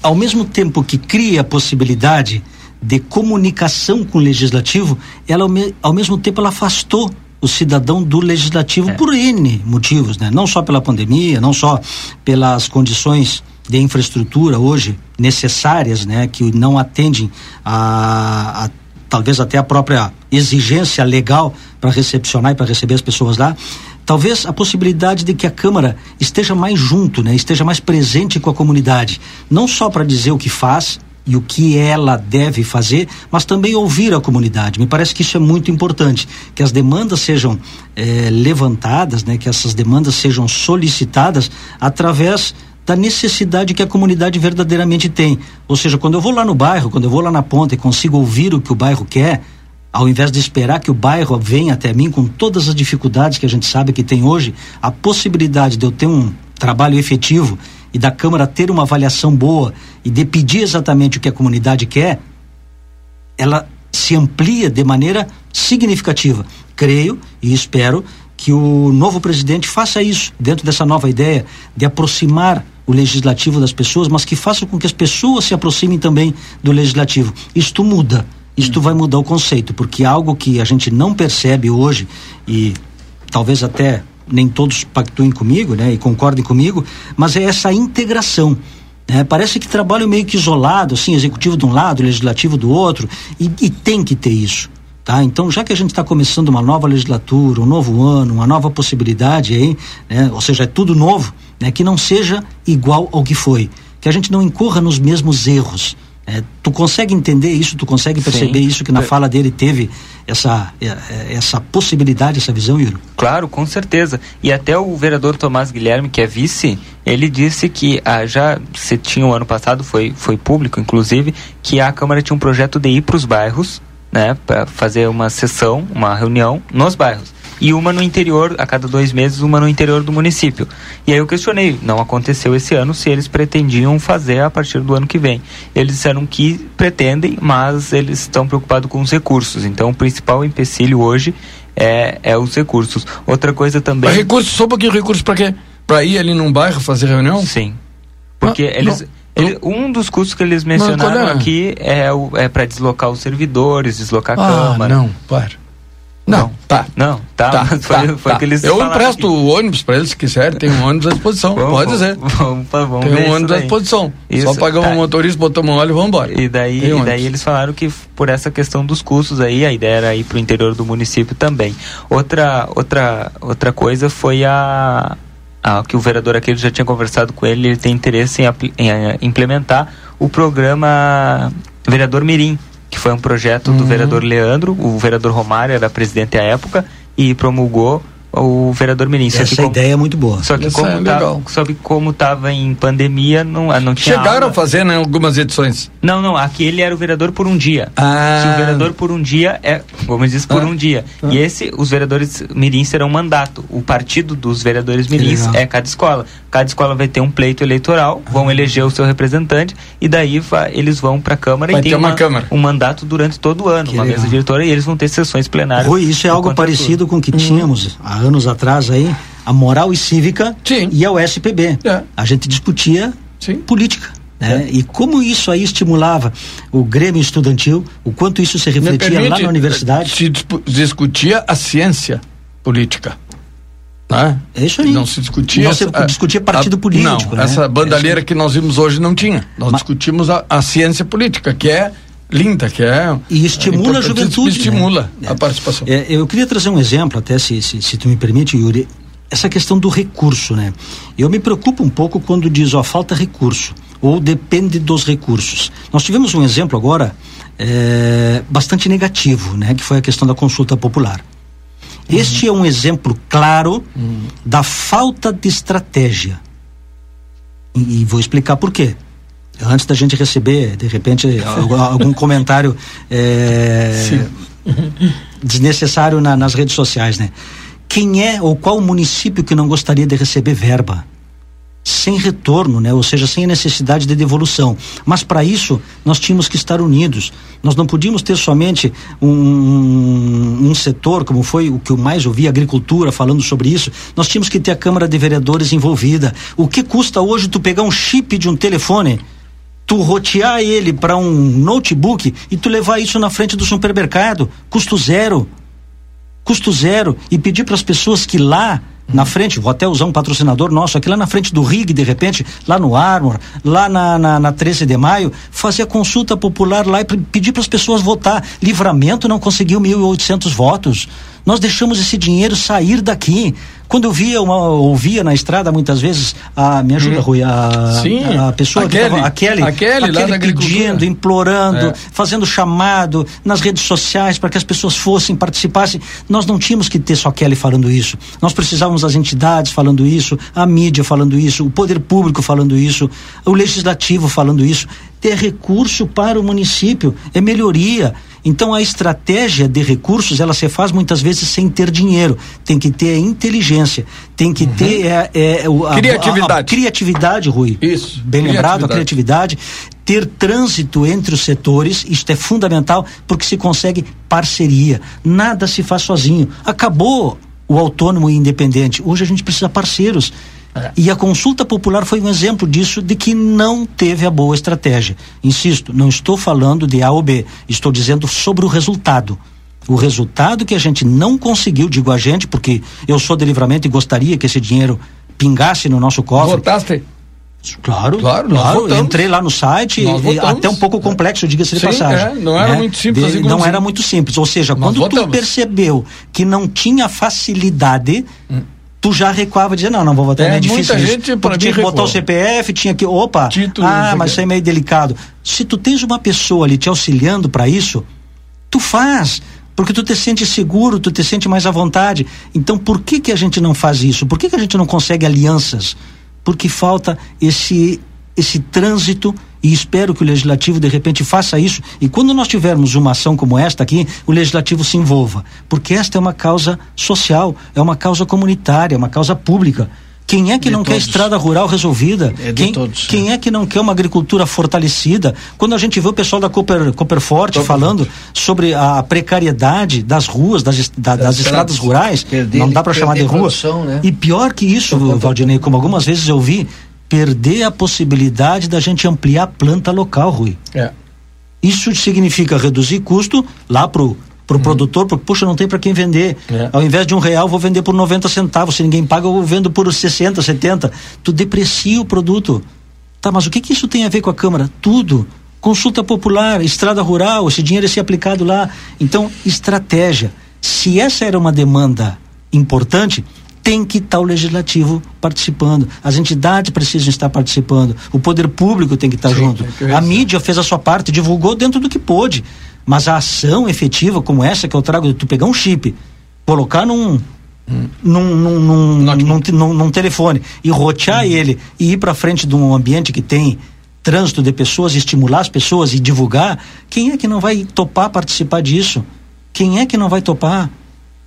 ao mesmo tempo que cria a possibilidade de comunicação com o legislativo, ela ao, me- ao mesmo tempo ela afastou o cidadão do legislativo por N motivos, né? Não só pela pandemia, não só pelas condições de infraestrutura hoje necessárias, né, que não atendem a, a talvez até a própria exigência legal para recepcionar e para receber as pessoas lá, talvez a possibilidade de que a Câmara esteja mais junto, né, esteja mais presente com a comunidade, não só para dizer o que faz e o que ela deve fazer, mas também ouvir a comunidade. Me parece que isso é muito importante, que as demandas sejam eh, levantadas, né, que essas demandas sejam solicitadas através da necessidade que a comunidade verdadeiramente tem. Ou seja, quando eu vou lá no bairro, quando eu vou lá na ponta e consigo ouvir o que o bairro quer, ao invés de esperar que o bairro venha até mim com todas as dificuldades que a gente sabe que tem hoje, a possibilidade de eu ter um trabalho efetivo e da Câmara ter uma avaliação boa e de pedir exatamente o que a comunidade quer, ela se amplia de maneira significativa. Creio e espero que o novo presidente faça isso dentro dessa nova ideia de aproximar o legislativo das pessoas, mas que faça com que as pessoas se aproximem também do legislativo. Isto muda, isto vai mudar o conceito, porque algo que a gente não percebe hoje e talvez até nem todos pactuem comigo, né, e concordem comigo, mas é essa integração. né? parece que trabalham meio que isolado, assim, executivo de um lado, legislativo do outro, e, e tem que ter isso. Tá? Então, já que a gente está começando uma nova legislatura, um novo ano, uma nova possibilidade aí, né? ou seja, é tudo novo, né? que não seja igual ao que foi, que a gente não incorra nos mesmos erros. né? tu consegue entender isso? Tu consegue perceber Sim. isso que na É. fala dele teve essa é, é, essa possibilidade, essa visão, Yuri? Claro, com certeza. E até o vereador Tomás Guilherme, que é vice, ele disse que ah, já se tinha o ano passado, foi, foi público inclusive, que a Câmara tinha um projeto de ir para os bairros, né, para fazer uma sessão, uma reunião nos bairros. E uma no interior, a cada dois meses, uma no interior do município. E aí eu questionei, não aconteceu esse ano, se eles pretendiam fazer a partir do ano que vem. Eles disseram que pretendem, mas eles estão preocupados com os recursos. Então o principal empecilho hoje é, é os recursos. Outra coisa também. Mas recurso, só um pouquinho recurso para quê? Para ir ali num bairro fazer reunião? Sim. Porque Ah, eles. não. ele- um dos custos que eles mencionaram é? aqui é, o, é para deslocar os servidores, deslocar a Ah, câmara. não, para. Não, tá. Não, tá, mas foi, foi tá. que eles Eu falaram empresto o ônibus para eles, se quiserem, tem um ônibus à disposição, Vamos, pode dizer. Vamos, vamos tem ver um ônibus à disposição. Só Isso, pagamos tá. o motorista, botamos um óleo e vamos embora. E daí, Tem e ônibus. daí eles falaram que por essa questão dos custos aí, a ideia era ir para o interior do município também. Outra, outra, outra coisa foi a, a que o vereador aquele já tinha conversado com ele, ele tem interesse em, apli- em, eh, implementar o programa Vereador Mirim, que foi um projeto do Uhum. vereador Leandro, o vereador Romário era presidente à época e promulgou o vereador Mirim. Só Essa que como- ideia é muito boa. Só que Essa como, é tá, legal. só que como tava em pandemia, não, ah, não tinha Chegaram aula. a fazer, né, algumas edições. Não, não, aquele era o vereador por um dia. Ah. Se o vereador por um dia é, como diz, por Ah. um dia. Ah. E esse, os vereadores mirins serão mandato. O partido dos vereadores mirins é cada escola. Cada escola vai ter um pleito eleitoral, Ah. vão eleger o seu representante e daí eles vão para a Câmara Vai e tem ter uma Câmara. um mandato durante todo o ano, Que uma legal. mesa diretora e eles vão ter sessões plenárias. Rui, isso é algo parecido tudo. com o que tínhamos há anos atrás aí, a moral e cívica e a USPB. É. A gente discutia política. Né? E como isso aí estimulava o Grêmio Estudantil, o quanto isso se refletia lá permite, na universidade. Se discutia a ciência política. Né? É isso aí. Não se discutia. Não se essa- discutia partido a- político, Não, né? essa É bandalheira isso que nós vimos hoje não tinha. Nós discutimos a, a ciência política, que é linda, que é. E estimula é a juventude. Estimula né? a participação. É, eu queria trazer um exemplo, até se, se, se tu me permite, Yuri. Essa questão do recurso, né? Eu me preocupo um pouco quando diz, ó, falta recurso, ou depende dos recursos. Nós tivemos um exemplo agora é, bastante negativo, né? Que foi a questão da consulta popular. Este é um exemplo claro da falta de estratégia. E, e vou explicar por quê. Antes da gente receber, de repente, algum, comentário é, desnecessário na- nas redes sociais, né? Quem é ou qual município que não gostaria de receber verba? Sem retorno, né? Ou seja, sem necessidade de devolução. Mas para isso, nós tínhamos que estar unidos. Nós não podíamos ter somente um, um, um setor, como foi o que eu mais ouvi, a agricultura, falando sobre isso. Nós tínhamos que ter a Câmara de Vereadores envolvida. O que custa hoje tu pegar um chip de um telefone? Tu rotear ele para um notebook e tu levar isso na frente do supermercado, custo zero. Custo zero. E pedir para as pessoas que lá na frente, vou até usar um patrocinador nosso aqui lá na frente do RIG, de repente, lá no Armor, lá na, na, na 13 de maio, fazer a consulta popular lá e pedir para as pessoas votar. Livramento não conseguiu 1.800 votos. Nós deixamos esse dinheiro sair daqui. Quando eu via uma, ouvia na estrada muitas vezes, a, me ajuda, Hum. Rui, a, Sim. a pessoa A que Kelly. tava, a Kelly, A Kelly, da agricultura. pedindo, implorando, É. fazendo chamado nas redes sociais para que as pessoas fossem, participassem. Nós não tínhamos que ter só a Kelly falando isso. Nós precisávamos das entidades falando isso, a mídia falando isso, o poder público falando isso, o legislativo falando isso. Ter recurso para o município é melhoria. Então a estratégia de recursos ela se faz muitas vezes sem ter dinheiro. Tem que ter inteligência, tem que ter é, é, a, Uhum. Criatividade. a- a criatividade, Rui. Isso. Bem lembrado, a criatividade. Ter trânsito entre os setores, isto é fundamental, porque se consegue parceria. Nada se faz sozinho. Acabou o autônomo e independente. Hoje a gente precisa parceiros. E a consulta popular foi um exemplo disso, de que não teve a boa estratégia. Insisto, não estou falando de A ou B, estou dizendo sobre o resultado. O resultado que a gente não conseguiu, digo a gente, porque eu sou de livramento e gostaria que esse dinheiro pingasse no nosso cofre. Votaste? Claro, Claro, claro. Entrei lá no site, e- até um pouco complexo, diga-se de Sim, passagem. é, não era muito simples assim como Não assim. era muito simples. Ou seja, Nós quando tu votamos. percebeu que não tinha facilidade, tu já recuava e dizia, não, não vou votar, É, não é difícil muita gente, pra Porque tinha mim, que botar o. CPF, tinha que, opa, Título, ah, mas isso é meio delicado. Se tu tens uma pessoa ali te auxiliando para isso, tu faz. Porque tu te sente seguro, tu te sente mais à vontade. Então, por que que a gente não faz isso? Por que que a gente não consegue alianças? Porque falta esse esse trânsito e espero que o legislativo de repente faça isso e quando nós tivermos uma ação como esta aqui, o legislativo se envolva, porque esta é uma causa social, é uma causa comunitária, é uma causa pública. Quem é que De não quer todos. estrada rural resolvida? É quem, todos, quem é que não quer uma agricultura fortalecida? Quando a gente vê o pessoal da Cooper, Cooperforte falando sobre a precariedade das ruas, das, da- das, Das estradas rurais, Perder- não dá para chamar de rua. né? E pior que isso, Valdinei, como algumas vezes eu vi, perder a possibilidade da gente ampliar a planta local, Rui. É. Isso significa reduzir custo lá pro pro produtor, porque, puxa, não tem para quem vender. É. Ao invés de um real, vou vender por 90 centavos. Se ninguém paga, eu vendo por 60, 70. Tu deprecia o produto. Tá, mas o que, que isso tem a ver com a Câmara? Tudo. Consulta popular, estrada rural, esse dinheiro ia ser aplicado lá. Então, estratégia. Se essa era uma demanda importante, tem que estar o legislativo participando. As entidades precisam estar participando. O poder público tem que estar junto. A mídia fez a sua parte, divulgou dentro do que pôde. Mas a ação efetiva como essa que eu trago, tu pegar um chip, colocar num, num, num, num, num, te- num- num telefone e rotear ele e ir para frente de um ambiente que tem trânsito de pessoas, estimular as pessoas e divulgar, quem é que não vai topar participar disso? Quem é que não vai topar?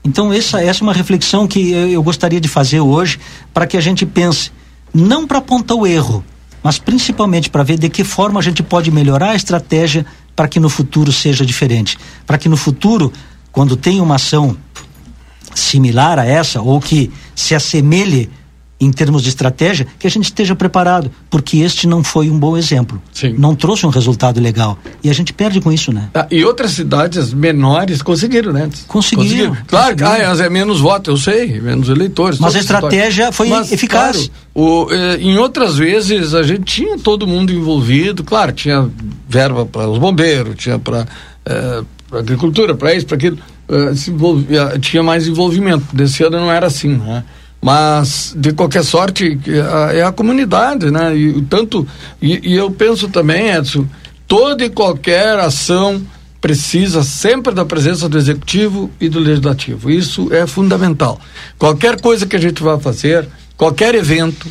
Então essa, essa é uma reflexão que eu, eu gostaria de fazer hoje para que a gente pense, não para apontar o erro, mas principalmente para ver de que forma a gente pode melhorar a estratégia para que no futuro seja diferente, para que no futuro, quando tem uma ação similar a essa ou que se assemelhe em termos de estratégia, que a gente esteja preparado, porque este não foi um bom exemplo. Não trouxe um resultado legal. E a gente perde com isso, né? Ah, e outras cidades menores conseguiram, né? Conseguiram, Claro, que ah, é menos votos, eu sei, menos eleitores. Mas a estratégia foi eficaz. claro, o, eh, em outras vezes a gente tinha todo mundo envolvido, claro, tinha verba para os bombeiros, tinha para agricultura, para isso, para aquilo, eh, envolvia- tinha mais envolvimento. Desse ano não era assim, né? Mas, de qualquer sorte, a- é a comunidade, né? E tanto. E, e eu penso também, Edson, toda e qualquer ação precisa sempre da presença do executivo e do legislativo. Isso é fundamental. Qualquer coisa que a gente vá fazer, qualquer evento,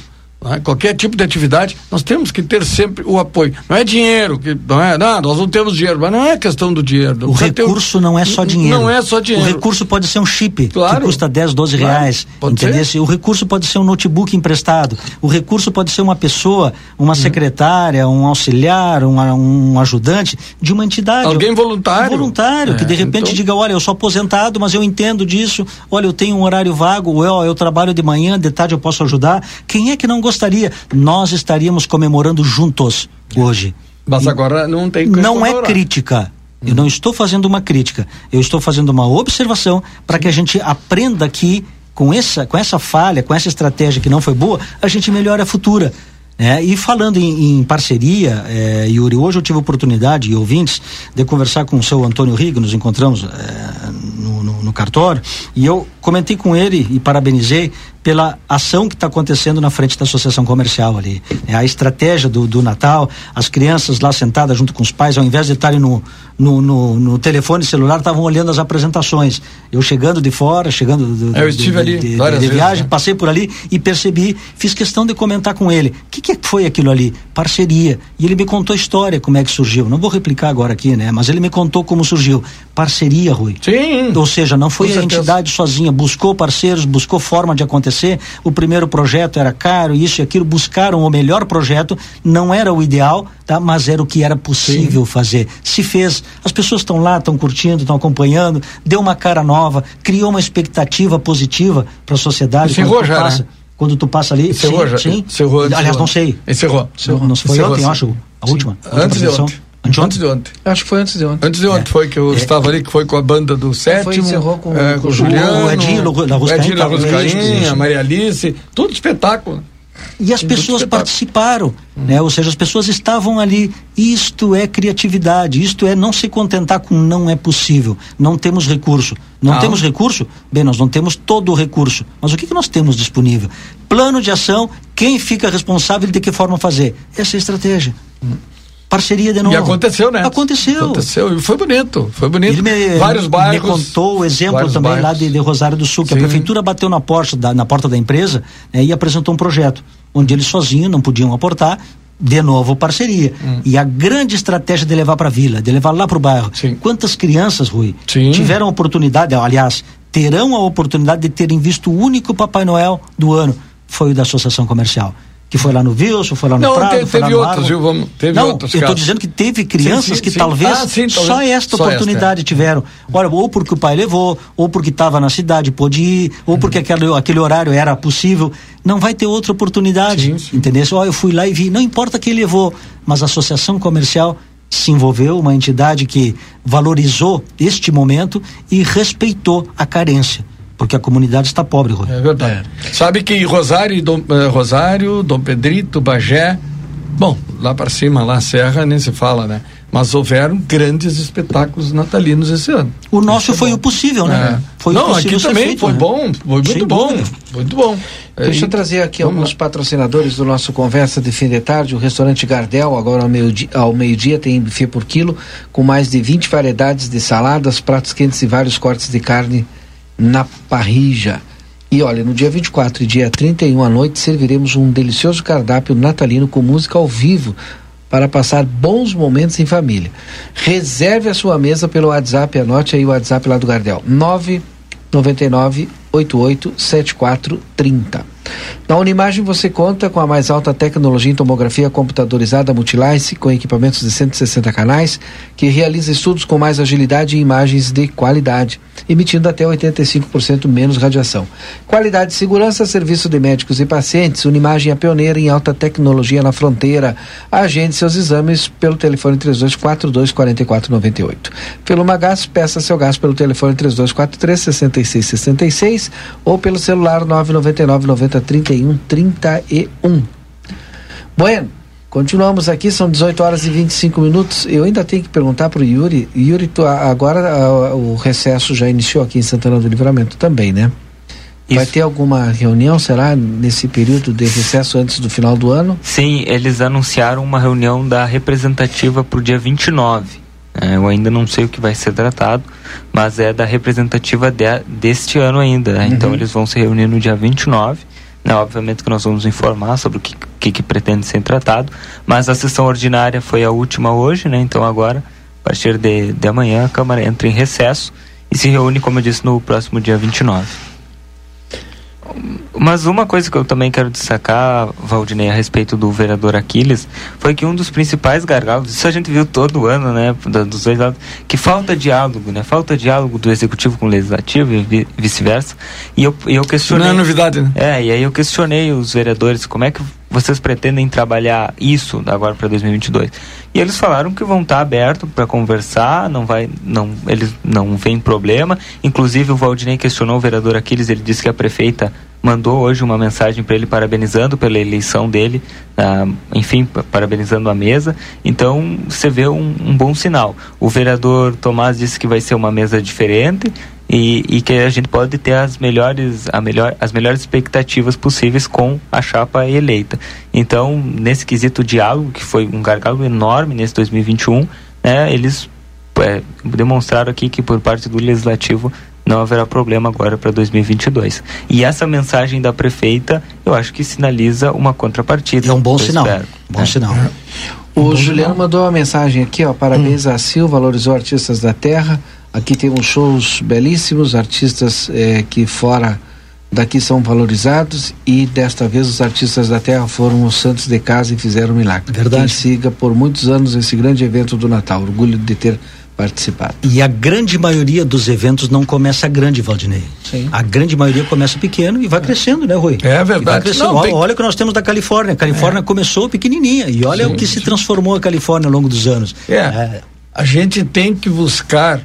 né, qualquer tipo de atividade, nós temos que ter sempre o apoio. Não é dinheiro, que não é, não, nós não temos dinheiro, mas não é questão do dinheiro. O recurso não é só dinheiro. Não é só dinheiro. O recurso pode ser um chip Claro. que custa 10, 12 Claro, reais. entendeu? O recurso pode ser um notebook emprestado. O recurso pode ser uma pessoa, uma Uhum. secretária, um auxiliar, um, um ajudante de uma entidade. Alguém voluntário. Um voluntário, que de É, repente então- diga, olha, eu sou aposentado, mas eu entendo disso. Olha, eu tenho um horário vago, ou eu, eu trabalho de manhã, de tarde eu posso ajudar. Quem é que não gostaria? Nós estaríamos comemorando juntos hoje. Mas agora não tem que Não é crítica. Eu não estou fazendo uma crítica. Eu estou fazendo uma observação para que a gente aprenda que com essa, com essa falha, com essa estratégia que não foi boa, a gente melhora a futura. né? e falando em, em parceria, eh, Yuri, hoje eu tive a oportunidade, e ouvintes, de conversar com o seu Antônio Rigo, nos encontramos eh, no, no- no cartório, e eu comentei com ele e parabenizei pela ação que está acontecendo na frente da associação comercial ali. É a estratégia do, do Natal, as crianças lá sentadas junto com os pais, ao invés de estarem no, no, no, no telefone celular, estavam olhando as apresentações. Eu chegando de fora, chegando do, É, eu estive de, ali de, de, de vezes, viagem, né? passei por ali e percebi, fiz questão de comentar com ele. O que, que foi aquilo ali? Parceria. E ele me contou a história, como é que surgiu. Não vou replicar agora aqui, né? Mas ele me contou como surgiu. Parceria, Rui. Sim. Ou seja, não foi a entidade sozinha, buscou parceiros, buscou forma de acontecer. O primeiro projeto era caro, isso e aquilo, buscaram o melhor projeto, não era o ideal, tá? Mas era o que era possível fazer. Se fez, as pessoas estão lá, estão curtindo, estão acompanhando, deu uma cara nova, criou uma expectativa positiva para a sociedade. Encerrou já, passa, né? Quando tu passa ali, Encerrou sim, já. sim. Encerrou, Aliás, encerrou. não sei. Encerrou. Não, não foi Encerrou, ontem, sim. eu acho, a última. a última Antes de ontem. Antes de ontem. Acho que foi antes de ontem. Antes de ontem foi que eu estava ali, que foi com a banda do sétimo. encerrou com- é, com o o Juliano. o Edinho o Ruscaim Edinho mesmo, a. Maria Alice, tudo espetáculo. E as pessoas participaram, né? Ou seja, as pessoas estavam ali. Isto é criatividade, isto é não se contentar com não é possível, não temos recurso. Não, Não. temos recurso? Bem, nós não temos todo o recurso. Mas o que, que nós temos disponível? Plano de ação, quem fica responsável e de que forma fazer? Essa é a estratégia. Parceria de novo. E aconteceu, né? Aconteceu. Aconteceu. E foi bonito. Foi bonito. Ele me, Vários bairros. me contou o exemplo também lá bairros. de, de Rosário do Sul, que a Sim. prefeitura bateu na porta da, na porta da empresa né, e apresentou um projeto, onde eles sozinhos não podiam aportar, de novo parceria. Hum. E a grande estratégia de levar para a vila, de levar lá para o bairro. Quantas crianças, Rui, tiveram a oportunidade, aliás, terão a oportunidade de terem visto o único Papai Noel do ano, foi o da Associação Comercial. Que foi lá no Wilson, foi lá no Não, Prado, te- foi lá teve no outros, viu? Vamos- teve Não, outros eu estou dizendo que teve crianças Sim, sim, que sim. talvez Ah, sim, só talvez- esta só esta, oportunidade tiveram. Olha, ou porque o pai levou, ou porque estava na cidade, pôde ir, ou Uhum. porque aquele, aquele horário era possível. Não vai ter outra oportunidade. Entendeu? Ó, eu fui lá e vi. Não importa quem levou, mas a associação comercial se envolveu, uma entidade que valorizou este momento e respeitou a carência. Porque a comunidade está pobre, Rui. É verdade. Sabe que Rosário, e Dom, eh, Rosário, Dom Pedrito, Bagé, bom, lá para cima, lá a Serra, nem se fala, né? Mas houveram grandes espetáculos natalinos esse ano. O nosso foi o possível, né? É. Foi o Não, possível aqui também feito, foi né? bom, foi muito Sem bom, dúvida. muito bom. Deixa eu É, trazer aqui vamos alguns patrocinadores do nosso Conversa de Fim de Tarde. O restaurante Gardel, agora ao meio-dia, ao meio-dia tem buffet por quilo, com mais de 20 variedades de saladas, pratos quentes e vários cortes de carne na parrija. E olha, no dia 24 e dia 31 à noite serviremos um delicioso cardápio natalino com música ao vivo para passar bons momentos em família. Reserve a sua mesa pelo WhatsApp, anote aí o WhatsApp lá do Gardel. 999 88 7430. Na Unimagem você conta com a mais alta tecnologia em tomografia computadorizada Multilice, com equipamentos de 160 canais, que realiza estudos com mais agilidade e imagens de qualidade, emitindo até 85% menos radiação. Qualidade e segurança, serviço de médicos e pacientes. Unimagem é pioneira em alta tecnologia na fronteira. Agende seus exames pelo telefone 3242 4498. Pelo Magás, peça seu gás pelo telefone 3243 6666 ou pelo celular 999 90 31 31. Bueno, continuamos aqui, são 18 horas e 25 minutos. Eu ainda tenho que perguntar para o Yuri. Yuri, tu, agora a- o recesso já iniciou aqui em Santana do Livramento também, né? Vai ter alguma reunião, será, nesse período de recesso antes do final do ano? Sim, eles anunciaram uma reunião da representativa para o dia 29. É, eu ainda não sei o que vai ser tratado, mas é da representativa de- deste ano ainda. né? Então Uhum. eles vão se reunir no dia 29. Né? Obviamente que nós vamos informar sobre o que, que, que pretende ser tratado, mas a sessão ordinária foi a última hoje, né? então agora, a partir de, de amanhã, a Câmara entra em recesso e se reúne, como eu disse, no próximo dia 29. Mas uma coisa que eu também quero destacar, Valdinei, a respeito do vereador Aquiles, foi que um dos principais gargalos, isso a gente viu todo ano, né, dos dois lados, que falta diálogo, né, falta diálogo do executivo com o legislativo e vi- vice-versa. E eu, e eu questionei. Não é novidade, né? É, e aí eu questionei os vereadores como é que vocês pretendem trabalhar isso agora para 2022. E eles falaram que vão estar abertos para conversar, não vai, não, eles não vem problema. Inclusive o Valdinei questionou o vereador Aquiles, ele disse que a prefeita mandou hoje uma mensagem para ele parabenizando pela eleição dele, ah, enfim, pa- parabenizando a mesa. Então você vê um, um bom sinal. O vereador Tomás disse que vai ser uma mesa diferente, e, e que a gente pode ter as melhores, a melhor, as melhores expectativas possíveis com a chapa eleita. Então, nesse quesito diálogo, que foi um gargalo enorme nesse 2021, né, eles é, demonstraram aqui que por parte do legislativo não haverá problema agora para 2022. E essa mensagem da prefeita, eu acho que sinaliza uma contrapartida. É um bom sinal. Espero. Bom É. sinal. O Juliano mandou uma mensagem aqui, ó. Parabéns a Sil, valorizou artistas da terra. Aqui temos shows belíssimos, artistas eh, que fora daqui são valorizados e desta vez os artistas da terra foram os santos de casa e fizeram um milagre. Verdade. Que siga por muitos anos esse grande evento do Natal. Orgulho de ter participado. E a grande maioria dos eventos não começa grande, Valdinei. Sim. A grande maioria começa pequeno e vai crescendo, né, Rui? É vai verdade. crescendo. Não, olha, tem- olha o que nós temos da Califórnia. A Califórnia começou pequenininha e olha Sim, o que se transformou a Califórnia ao longo dos anos. É, a gente tem que buscar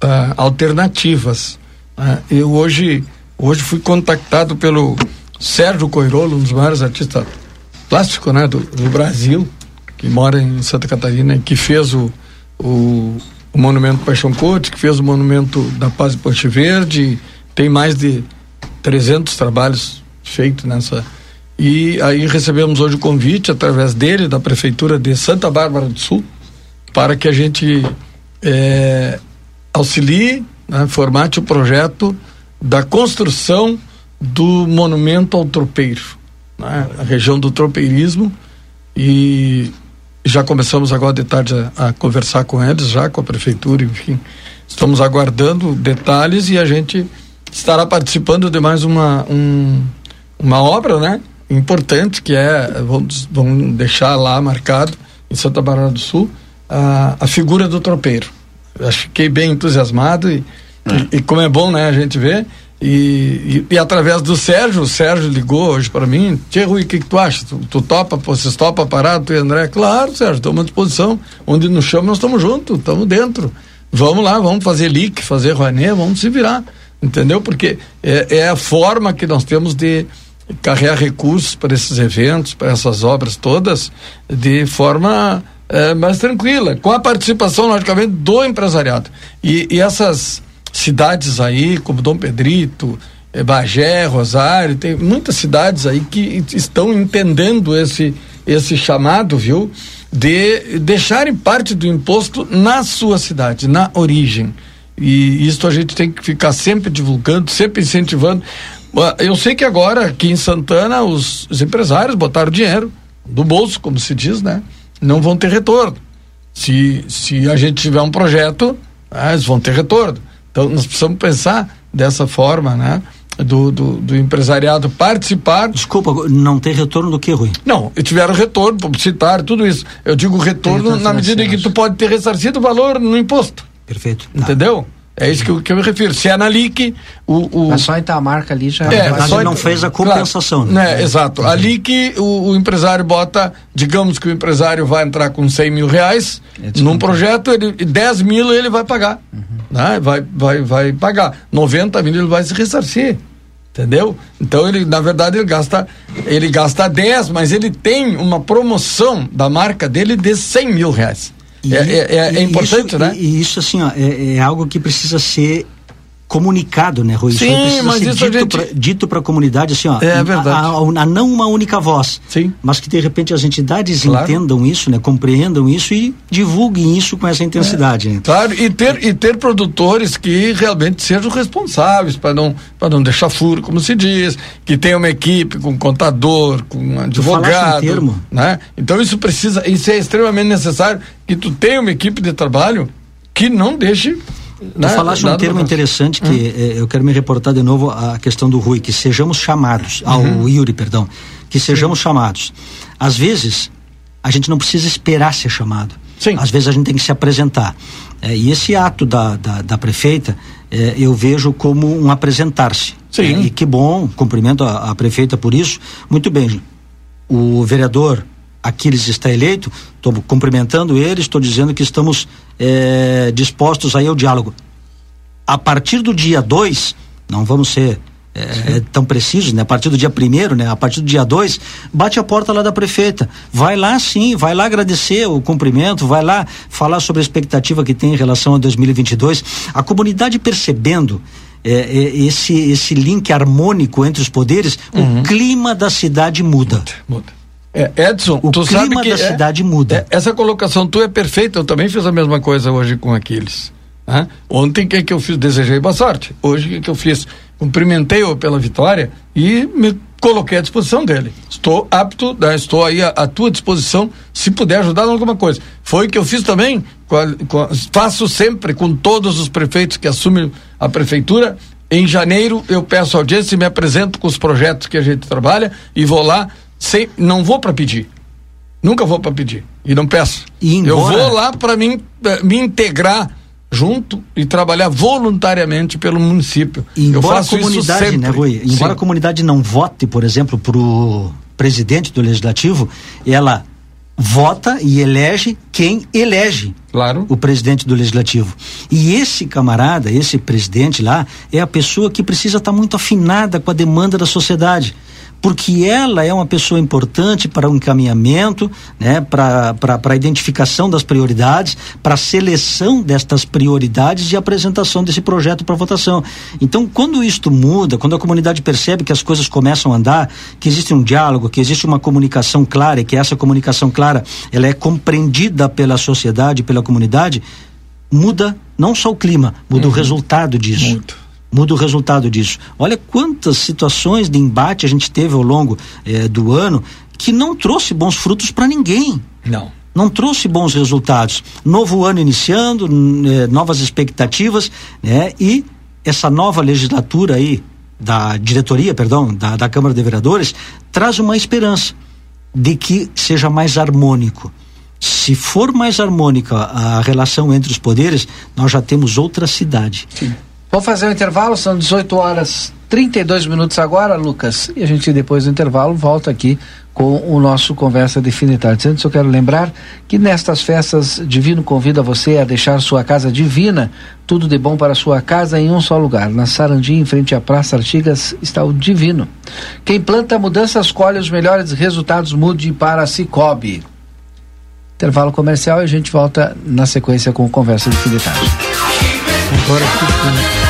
ah, alternativas. né? Eu hoje, hoje fui contactado pelo Sérgio Coirolo, um dos maiores artistas plásticos né, do, do Brasil, que mora em Santa Catarina que fez o, o, o Monumento Paixão Corte, que fez o Monumento da Paz e Ponte Verde, tem mais de 300 trabalhos feitos nessa. E aí recebemos hoje o convite, através dele, da Prefeitura de Santa Bárbara do Sul, para que a gente eh, auxilie, né, formate o projeto da construção do monumento ao tropeiro, né, a região do tropeirismo e já começamos agora de tarde a, a conversar com eles, já com a prefeitura, enfim, estamos aguardando detalhes e a gente estará participando de mais uma um, uma obra, né, importante que é vamos, vamos deixar lá marcado em Santa Bárbara do Sul a, a figura do tropeiro. Fiquei bem entusiasmado e, e, e como é bom, né, a gente ver. E, e, e através do Sérgio, o Sérgio ligou hoje para mim, Tia Rui, o que, que tu acha? Tu, tu topa, pô, vocês topam parado, tu e André? Claro, Sérgio, estamos à disposição. Onde nos chama, nós estamos juntos, estamos dentro. Vamos lá, vamos fazer leak, fazer Rouanet, vamos se virar. Entendeu? Porque é, é a forma que nós temos de carregar recursos para esses eventos, para essas obras todas, de forma mais tranquila, com a participação, logicamente, do empresariado. E, e essas cidades aí, como Dom Pedrito, eh, Bagé, Rosário, tem muitas cidades aí que estão entendendo esse, esse chamado, viu? De deixarem parte do imposto na sua cidade, na origem. E isso a gente tem que ficar sempre divulgando, sempre incentivando. Eu sei que agora, aqui em Santana, os, os empresários botaram dinheiro do bolso, como se diz, né? Não vão ter retorno. Se, se a gente tiver um projeto, ah, eles vão ter retorno. Então, nós precisamos pensar dessa forma, né? Do, do, do empresariado participar. Desculpa, não tem retorno do que, Rui? Não, tiveram retorno publicitário, tudo isso. Eu digo retorno retorno na medida em que tu pode ter ressarcido o valor no imposto. Perfeito. Entendeu? É isso que eu, que eu me refiro. Se é na LIC, o. o... Mas só a marca ali já. É, só não fez a compensação, Claro, né? né? Exato. Ali que o, o empresário bota, digamos que o empresário vai entrar com 100 mil reais num projeto, ele, 10 mil ele vai pagar. Né? Vai, vai, vai pagar. 90 mil ele vai se ressarcir. Entendeu? Então ele, na verdade, ele gasta, ele gasta 10, mas ele tem uma promoção da marca dele de 100 mil reais. E- é, é, é, importante, isso, né? E, e isso, assim, ó, é, é algo que precisa ser comunicado, né, Rui? Isso Sim, precisa mas isso dito, gente- para a comunidade, assim, ó. É a- verdade. A, a- não uma única voz. Sim. Mas que, de repente, as entidades Claro. entendam isso, né? Compreendam isso e divulguem isso com essa intensidade. né? Claro, e ter, e ter produtores que realmente sejam responsáveis para não, para não deixar furo, como se diz, que tenha uma equipe com contador, com advogado. termo. Né? Então isso precisa, isso é extremamente necessário que tu tenha uma equipe de trabalho que não deixe. Tu falaste um termo interessante que Hum. eh, eu quero me reportar de novo à questão do Rui, que sejamos chamados, ao Uhum. Yuri, perdão, que sejamos chamados. Às vezes, a gente não precisa esperar ser chamado. Sim. Às vezes a gente tem que se apresentar. Eh, e esse ato da, da, da prefeita, eh, eu vejo como um apresentar-se. Sim. Eh, e que bom, cumprimento a, a prefeita por isso. Muito bem, o vereador Aquiles está eleito, estou cumprimentando ele, estou dizendo que estamos eh, dispostos aí ao diálogo. A partir do dia 2, não vamos ser é, é tão precisos, né? A partir do dia primeiro, né? A partir do dia dois, bate a porta lá da prefeita. Vai lá sim, vai lá agradecer o cumprimento, vai lá falar sobre a expectativa que tem em relação a 2022. A comunidade percebendo é, é, esse, esse link harmônico entre os poderes, uhum. o clima da cidade muda. Muda. muda. É, Edson, o tu clima sabe que da é, cidade muda. É, essa colocação tua é perfeita. Eu também fiz a mesma coisa hoje com aqueles. Né? Ontem o que, que eu fiz? Desejei boa sorte. Hoje o que, que eu fiz? Cumprimentei-o pela vitória e me coloquei à disposição dele. Estou apto, né? estou aí à, à, tua disposição se puder ajudar em alguma coisa. Foi o que eu fiz também, com a, com a, faço sempre com todos os prefeitos que assumem a prefeitura. Em janeiro eu peço audiência e me apresento com os projetos que a gente trabalha e vou lá sem, não vou para pedir. Nunca vou para pedir e não peço. E eu vou lá para mim eh, me integrar junto e trabalhar voluntariamente pelo município. E embora a comunidade, né, Rui? Embora Sim. a comunidade não vote, por exemplo, para o presidente do legislativo, ela vota e elege quem elege claro. o presidente do legislativo. E esse camarada, esse presidente lá, é a pessoa que precisa estar tá muito afinada com a demanda da sociedade porque ela é uma pessoa importante para o encaminhamento, né, para a identificação das prioridades, para a seleção destas prioridades e apresentação desse projeto para votação. Então, quando isto muda, quando a comunidade percebe que as coisas começam a andar, que existe um diálogo, que existe uma comunicação clara e que essa comunicação clara ela é compreendida pela sociedade, pela comunidade, muda não só o clima, muda uhum. o resultado disso. Muito muda o resultado disso. Olha quantas situações de embate a gente teve ao longo eh, do ano que não trouxe bons frutos para ninguém. Não. Não trouxe bons resultados. Novo ano iniciando, eh, novas expectativas, né? E essa nova legislatura aí da diretoria, perdão, da, da Câmara de Vereadores traz uma esperança de que seja mais harmônico. Se for mais harmônica a relação entre os poderes, nós já temos outra cidade. Sim. Vamos fazer um intervalo, são 18 horas 32 minutos agora, Lucas. E a gente, depois do intervalo, volta aqui com o nosso Conversa Definitardes. Antes, eu quero lembrar que nestas festas, Divino convida você a deixar sua casa divina, tudo de bom para sua casa em um só lugar. Na Sarandi, em frente à Praça Artigas, está o Divino. Quem planta mudanças colhe os melhores resultados, mude para Cicobi. Intervalo comercial e a gente volta na sequência com o Conversa Definitardes. Agora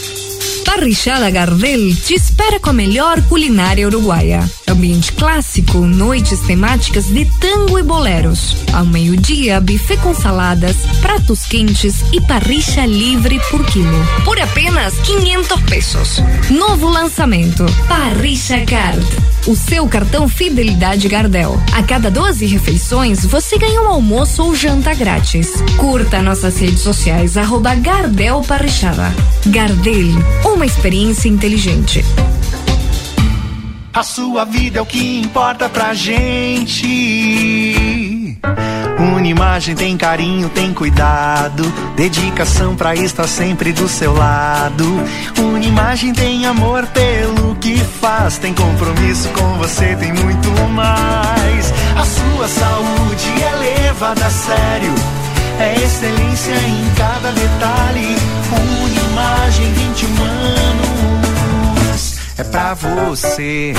Parrichada Gardel te espera com a melhor culinária uruguaia. Ambiente clássico, noites temáticas de tango e boleros. Ao meio-dia, buffet com saladas, pratos quentes e parricha livre por quilo. Por apenas 500 pesos. Novo lançamento: Parricha Card. O seu cartão Fidelidade Gardel. A cada 12 refeições, você ganha um almoço ou janta grátis. Curta nossas redes sociais, arroba Gardel Parrichada. Gardel, uma experiência inteligente. A sua vida é o que importa pra gente. Unimagem tem carinho, tem cuidado, dedicação pra estar sempre do seu lado. Unimagem tem amor pelo que faz, tem compromisso com você, tem muito mais. A sua saúde é levada a sério, é excelência em cada detalhe. Unimagem 21 anos, é pra você.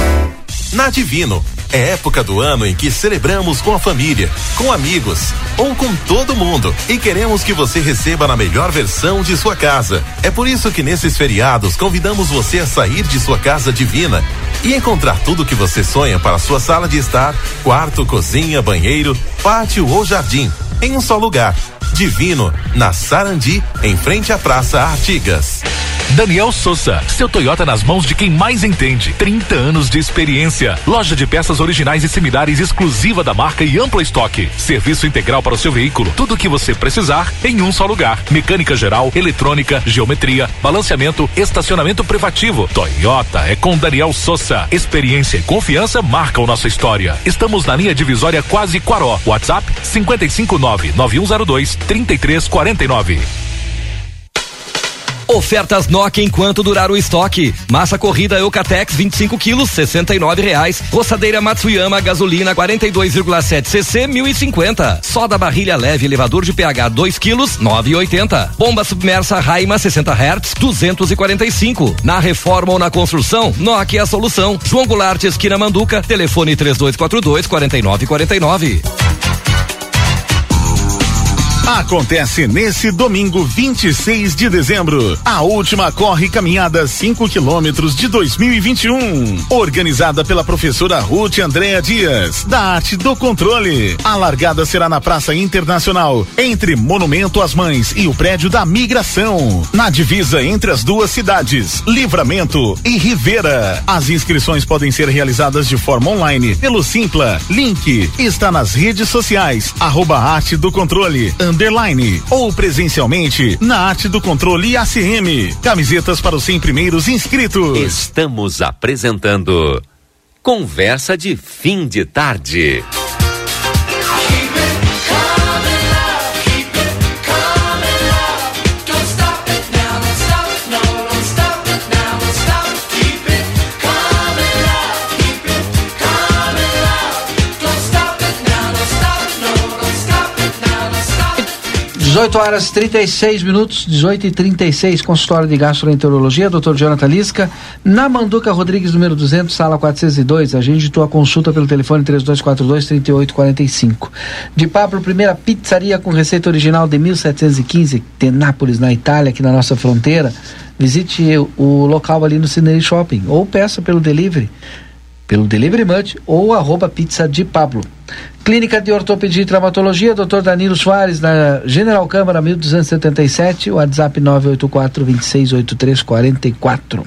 Na Divino, é época do ano em que celebramos com a família, com amigos ou com todo mundo e queremos que você receba na melhor versão de sua casa. É por isso que nesses feriados convidamos você a sair de sua casa divina e encontrar tudo que você sonha para sua sala de estar, quarto, cozinha, banheiro, pátio ou jardim, em um só lugar. Divino, na Sarandi, em frente à Praça Artigas. Daniel Souza, seu Toyota nas mãos de quem mais entende. 30 anos de experiência. Loja de peças originais e similares exclusiva da marca e amplo estoque. Serviço integral para o seu veículo. Tudo o que você precisar em um só lugar. Mecânica geral, eletrônica, geometria, balanceamento, estacionamento privativo. Toyota é com Daniel Souza. Experiência e confiança marcam nossa história. Estamos na linha divisória quase Quaró. WhatsApp 559 9102 3349. Ofertas Nokia enquanto durar o estoque. Massa corrida Eucatex 25 quilos, 69 reais. Roçadeira Matsuyama gasolina 42,7 cc 1050. Soda barrilha leve elevador de pH 2 quilos 9,80. Bomba submersa Raima 60 Hz 245. Na reforma ou na construção, Nokia é a solução. João Goulart esquina Manduca, telefone 3242 4949. Acontece nesse domingo 26 de dezembro, a última corre caminhada 5 quilômetros de 2021, organizada pela professora Ruth Andréa Dias, da Arte do Controle. A largada será na Praça Internacional, entre Monumento às Mães e o prédio da Migração, na divisa entre as duas cidades, Livramento e Rivera. As inscrições podem ser realizadas de forma online pelo Simpla. Link está nas redes sociais, arroba Arte do Controle underline ou presencialmente na arte do controle ACM. Camisetas para os 100 primeiros inscritos. Estamos apresentando Conversa de Fim de Tarde. 18 horas 36 minutos, 18 e 36, consultório de gastroenterologia, Dr. Jonathan Lisca, na Manduca Rodrigues, número 200, sala 402. Agende tua consulta pelo telefone 3242-3845. De Pablo, primeira pizzaria com receita original de 1715, de Nápoles, na Itália, aqui na nossa fronteira. Visite o local ali no Cineri Shopping ou peça pelo delivery pelo Delivery Munch ou arroba pizza de Pablo. Clínica de Ortopedia e Traumatologia, Dr. Danilo Soares, na General Câmara 1277, WhatsApp 984 268344.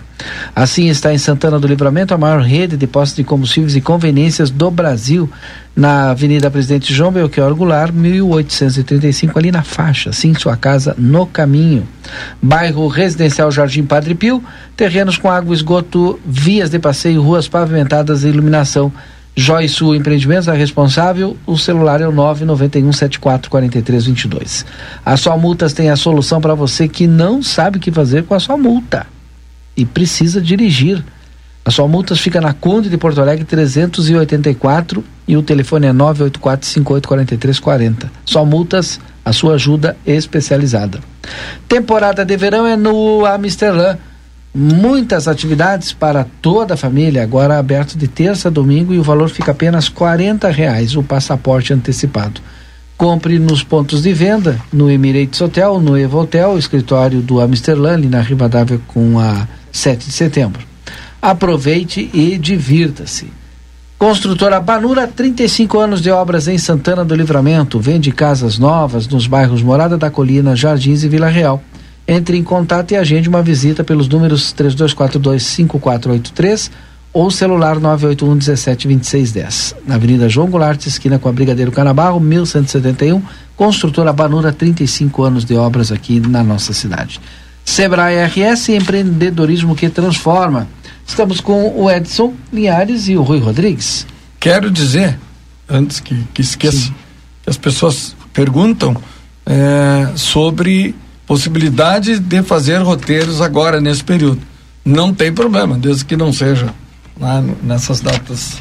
Assim está em Santana do Livramento a maior rede de postos de combustíveis e conveniências do Brasil, na Avenida Presidente João Belchior Goulart, 1835, ali na faixa, sim, sua casa no caminho. Bairro Residencial Jardim Padre Pio, terrenos com água, esgoto, vias de passeio, ruas pavimentadas e iluminação. Joy Sul Empreendimentos, a responsável, o celular é o 991744322. A sua multas tem a solução para você que não sabe o que fazer com a sua multa e precisa dirigir. A sua multas fica na Conde de Porto Alegre 384 e o telefone é 984584340. Só multas, a sua ajuda especializada. Temporada de verão é no Amsterdã muitas atividades para toda a família, agora aberto de terça a domingo e o valor fica apenas R$ reais o passaporte antecipado. Compre nos pontos de venda, no Emirates Hotel, no Evo Hotel, escritório do Amsterdã, ali na Rivadavia com a 7 de setembro. Aproveite e divirta-se. Construtora Banura, 35 anos de obras em Santana do Livramento. Vende casas novas nos bairros Morada da Colina, Jardins e Vila Real. Entre em contato e agende uma visita pelos números 3242-5483 ou celular 981 17 2610. Na Avenida João Goulart, esquina com a Brigadeiro Canabarro, 1171. Construtora Banura, 35 anos de obras aqui na nossa cidade. Sebrae RS, empreendedorismo que transforma. Estamos com o Edson Linhares e o Rui Rodrigues. Quero dizer, antes que, que esqueça, que as pessoas perguntam é, sobre possibilidade de fazer roteiros agora nesse período. Não tem problema, desde que não seja lá nessas datas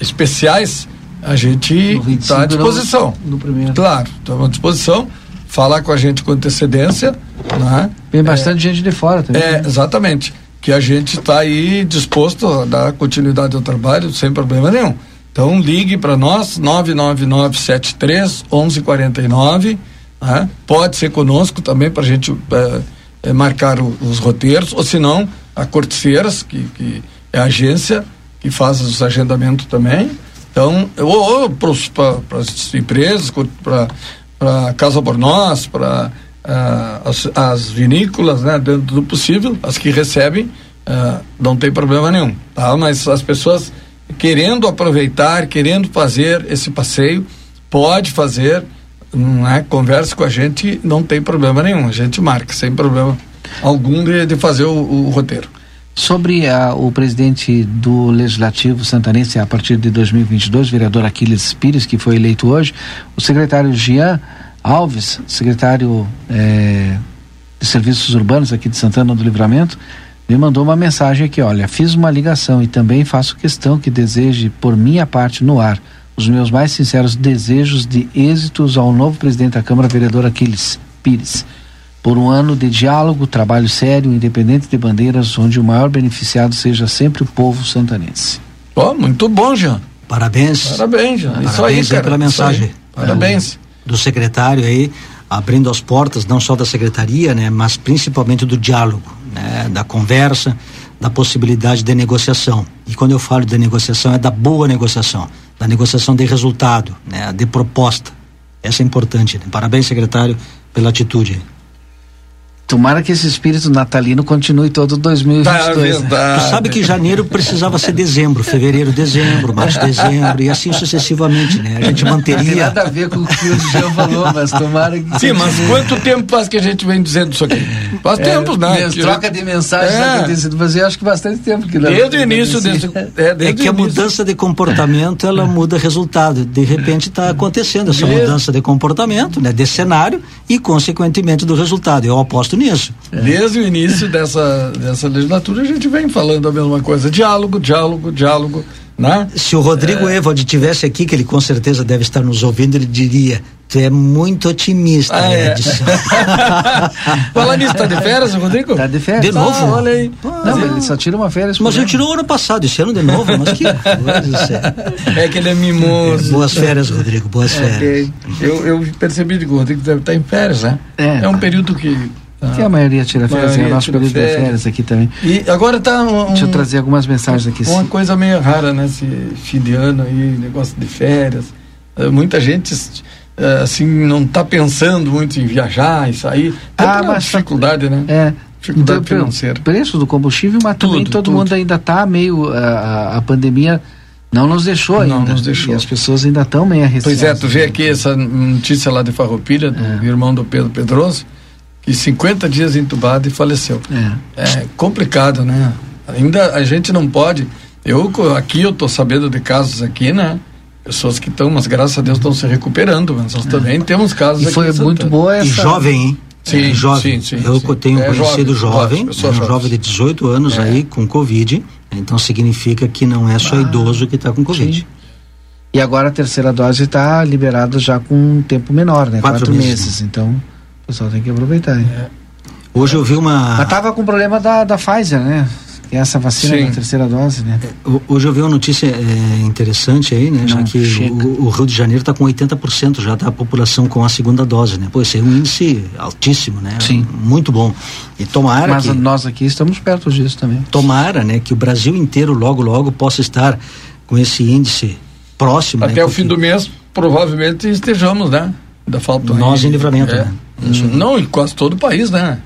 especiais, a gente está à disposição. No, no primeiro. Claro, estamos à disposição. Falar com a gente com antecedência. Né? Tem bastante é, gente de fora também. É, né? exatamente. Que a gente está aí disposto a dar continuidade ao trabalho sem problema nenhum. Então ligue para nós, 99973 1149 né? Pode ser conosco também para a gente é, marcar o, os roteiros, ou se não, a Corteceiras, que, que é a agência que faz os agendamentos também. Então, ou, ou para as empresas, para Casa por Nós, para ah, as, as, vinícolas, né, dentro do possível, as que recebem, ah, não tem problema nenhum, tá? Mas as pessoas querendo aproveitar, querendo fazer esse passeio, pode fazer, não é? Converse com a gente, não tem problema nenhum, a gente marca, sem problema algum de, de fazer o, o roteiro. Sobre a, o presidente do Legislativo Santanense a partir de 2022, vereador Aquiles Pires, que foi eleito hoje, o secretário Jean Alves, secretário é, de Serviços Urbanos aqui de Santana do Livramento, me mandou uma mensagem aqui, olha, fiz uma ligação e também faço questão que deseje por minha parte no ar os meus mais sinceros desejos de êxitos ao novo presidente da Câmara, vereador Aquiles Pires por um ano de diálogo, trabalho sério, independente de bandeiras, onde o maior beneficiado seja sempre o povo santanense. Oh, muito bom, Jean. Parabéns. Parabéns, Jean. Parabéns isso aí, cara, pela mensagem. Parabéns. Do, do, secretário aí, abrindo as portas, não só da secretaria, né, mas principalmente do diálogo, né, da conversa, da possibilidade de negociação. E quando eu falo de negociação, é da boa negociação, da negociação de resultado, né, de proposta. Essa é importante. Né? Parabéns, secretário, pela atitude. Tomara que esse espírito natalino continue todo 2022. Tá, né? Tu sabe que janeiro precisava ser dezembro, fevereiro, dezembro, março, dezembro e assim sucessivamente, né? A gente manteria. Não tem nada a ver com o que o Jean falou, mas tomara que. Sim, mas quanto tempo faz que a gente vem dizendo isso aqui? Faz é, tempo, né? Troca de mensagens é. acontecendo, mas eu acho que bastante tempo que não. Desde o início. Desde, é, desde é que a mudança de comportamento ela muda resultado. De repente está acontecendo essa desde... mudança de comportamento, né? De cenário e, consequentemente, do resultado. Eu aposto nisso. É. Desde o início dessa, dessa legislatura a gente vem falando a mesma coisa, diálogo, diálogo, diálogo, né? Se o Rodrigo é... Evald tivesse aqui, que ele com certeza deve estar nos ouvindo, ele diria, tu é muito otimista, ah, é. Edson. Fala nisso, tá de férias, Rodrigo? Tá de férias. De novo? Ah, olha aí. não, ele só tira uma férias. Mas ele tirou ano passado, esse ano de novo, mas que coisa, É que ele é mimoso. Boas férias, Rodrigo, boas é, férias. Eu, eu percebi que o Rodrigo deve estar em férias, né? É. É um período que que a maioria tira férias, é o nosso período férias. de férias aqui também. E agora tá um, Deixa eu trazer algumas mensagens aqui. Uma coisa meio rara, né? Esse fim de ano aí, negócio de férias. Uh, muita gente uh, assim não está pensando muito em viajar e sair. Tem ah, mas dificuldade, né? É. Dificuldade então, financeira. Preço do combustível, mas tudo, também todo tudo. mundo ainda está meio a, a pandemia não nos deixou ainda. Não nos deixou. E as pessoas ainda estão meio arriscadas. Pois é, tu vê aqui essa notícia lá de Farroupilha, do é. irmão do Pedro Pedroso, e 50 dias entubado e faleceu. É. é complicado, né? Ainda a gente não pode. Eu aqui eu tô sabendo de casos aqui, né? Pessoas que estão, mas graças a Deus estão se recuperando, mas nós é. também temos casos e aqui. foi muito boa essa. E jovem, hein? Sim, é, jovem. Sim, sim, eu sim. tenho é conhecido jovem, jovem né, um jovem de 18 anos é. aí com Covid. Então significa que não é só ah, idoso que está com Covid. Sim. E agora a terceira dose está liberada já com um tempo menor, né? Quatro, Quatro meses. meses. Então pessoal tem que aproveitar. É. Hoje eu vi uma. Mas tava com problema da, da Pfizer, né? Que é essa vacina Sim. da terceira dose, né? É, hoje eu vi uma notícia é, interessante aí, né? Não, já que o, o, Rio de Janeiro está com 80% já da população com a segunda dose, né? Pô, esse é um índice altíssimo, né? Sim. Muito bom. E tomara Mas que, nós aqui estamos perto disso também. Tomara, né? Que o Brasil inteiro logo, logo possa estar com esse índice próximo. Até né? o fim do mês, provavelmente estejamos, né? Ainda falta Nós em livramento, é. né? Não, em quase todo o país, né?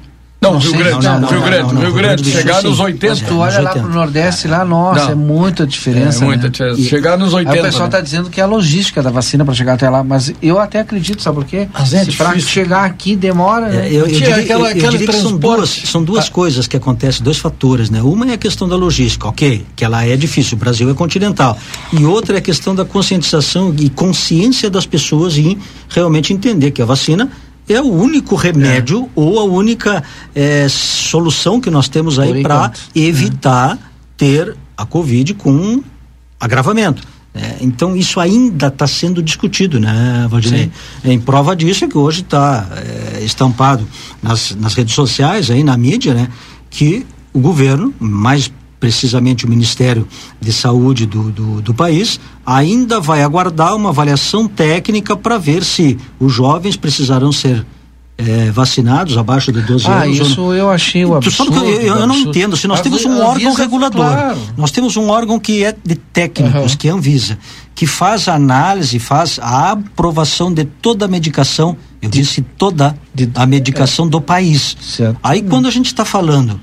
Não, Rio Grande, não, não, Rio Grande, Rio Grande, chegar nos 80. tu olha lá pro Nordeste, lá, nossa, é muita diferença. É muita né? diferença. Chegar nos 80. Aí o pessoal está né? dizendo que é a logística da vacina para chegar até lá, mas eu até acredito, sabe por quê? Mas é para chegar aqui demora. Né? É, eu, eu, diria, aquela, eu, eu diria que são duas, são duas ah. coisas que acontecem, dois fatores, né? Uma é a questão da logística, ok, que ela é difícil, o Brasil é continental. E outra é a questão da conscientização e consciência das pessoas em realmente entender que a vacina é o único remédio é. ou a única é, solução que nós temos aí para evitar é. ter a Covid com agravamento. É, então isso ainda está sendo discutido, né, Valdinei? Em prova disso é que hoje está é, estampado nas, nas redes sociais, aí na mídia, né, que o governo, mais precisamente o Ministério de Saúde do, do, do país, ainda vai aguardar uma avaliação técnica para ver se os jovens precisarão ser é, vacinados abaixo de 12 ah, anos. Ah, isso eu achei o absurdo. Eu, eu, eu não entendo. Se nós temos um órgão regulador, claro. nós temos um órgão que é de técnicos, uhum. que é a Anvisa, que faz a análise, faz a aprovação de toda a medicação Eu disse toda a medicação do país. Aí quando a gente está falando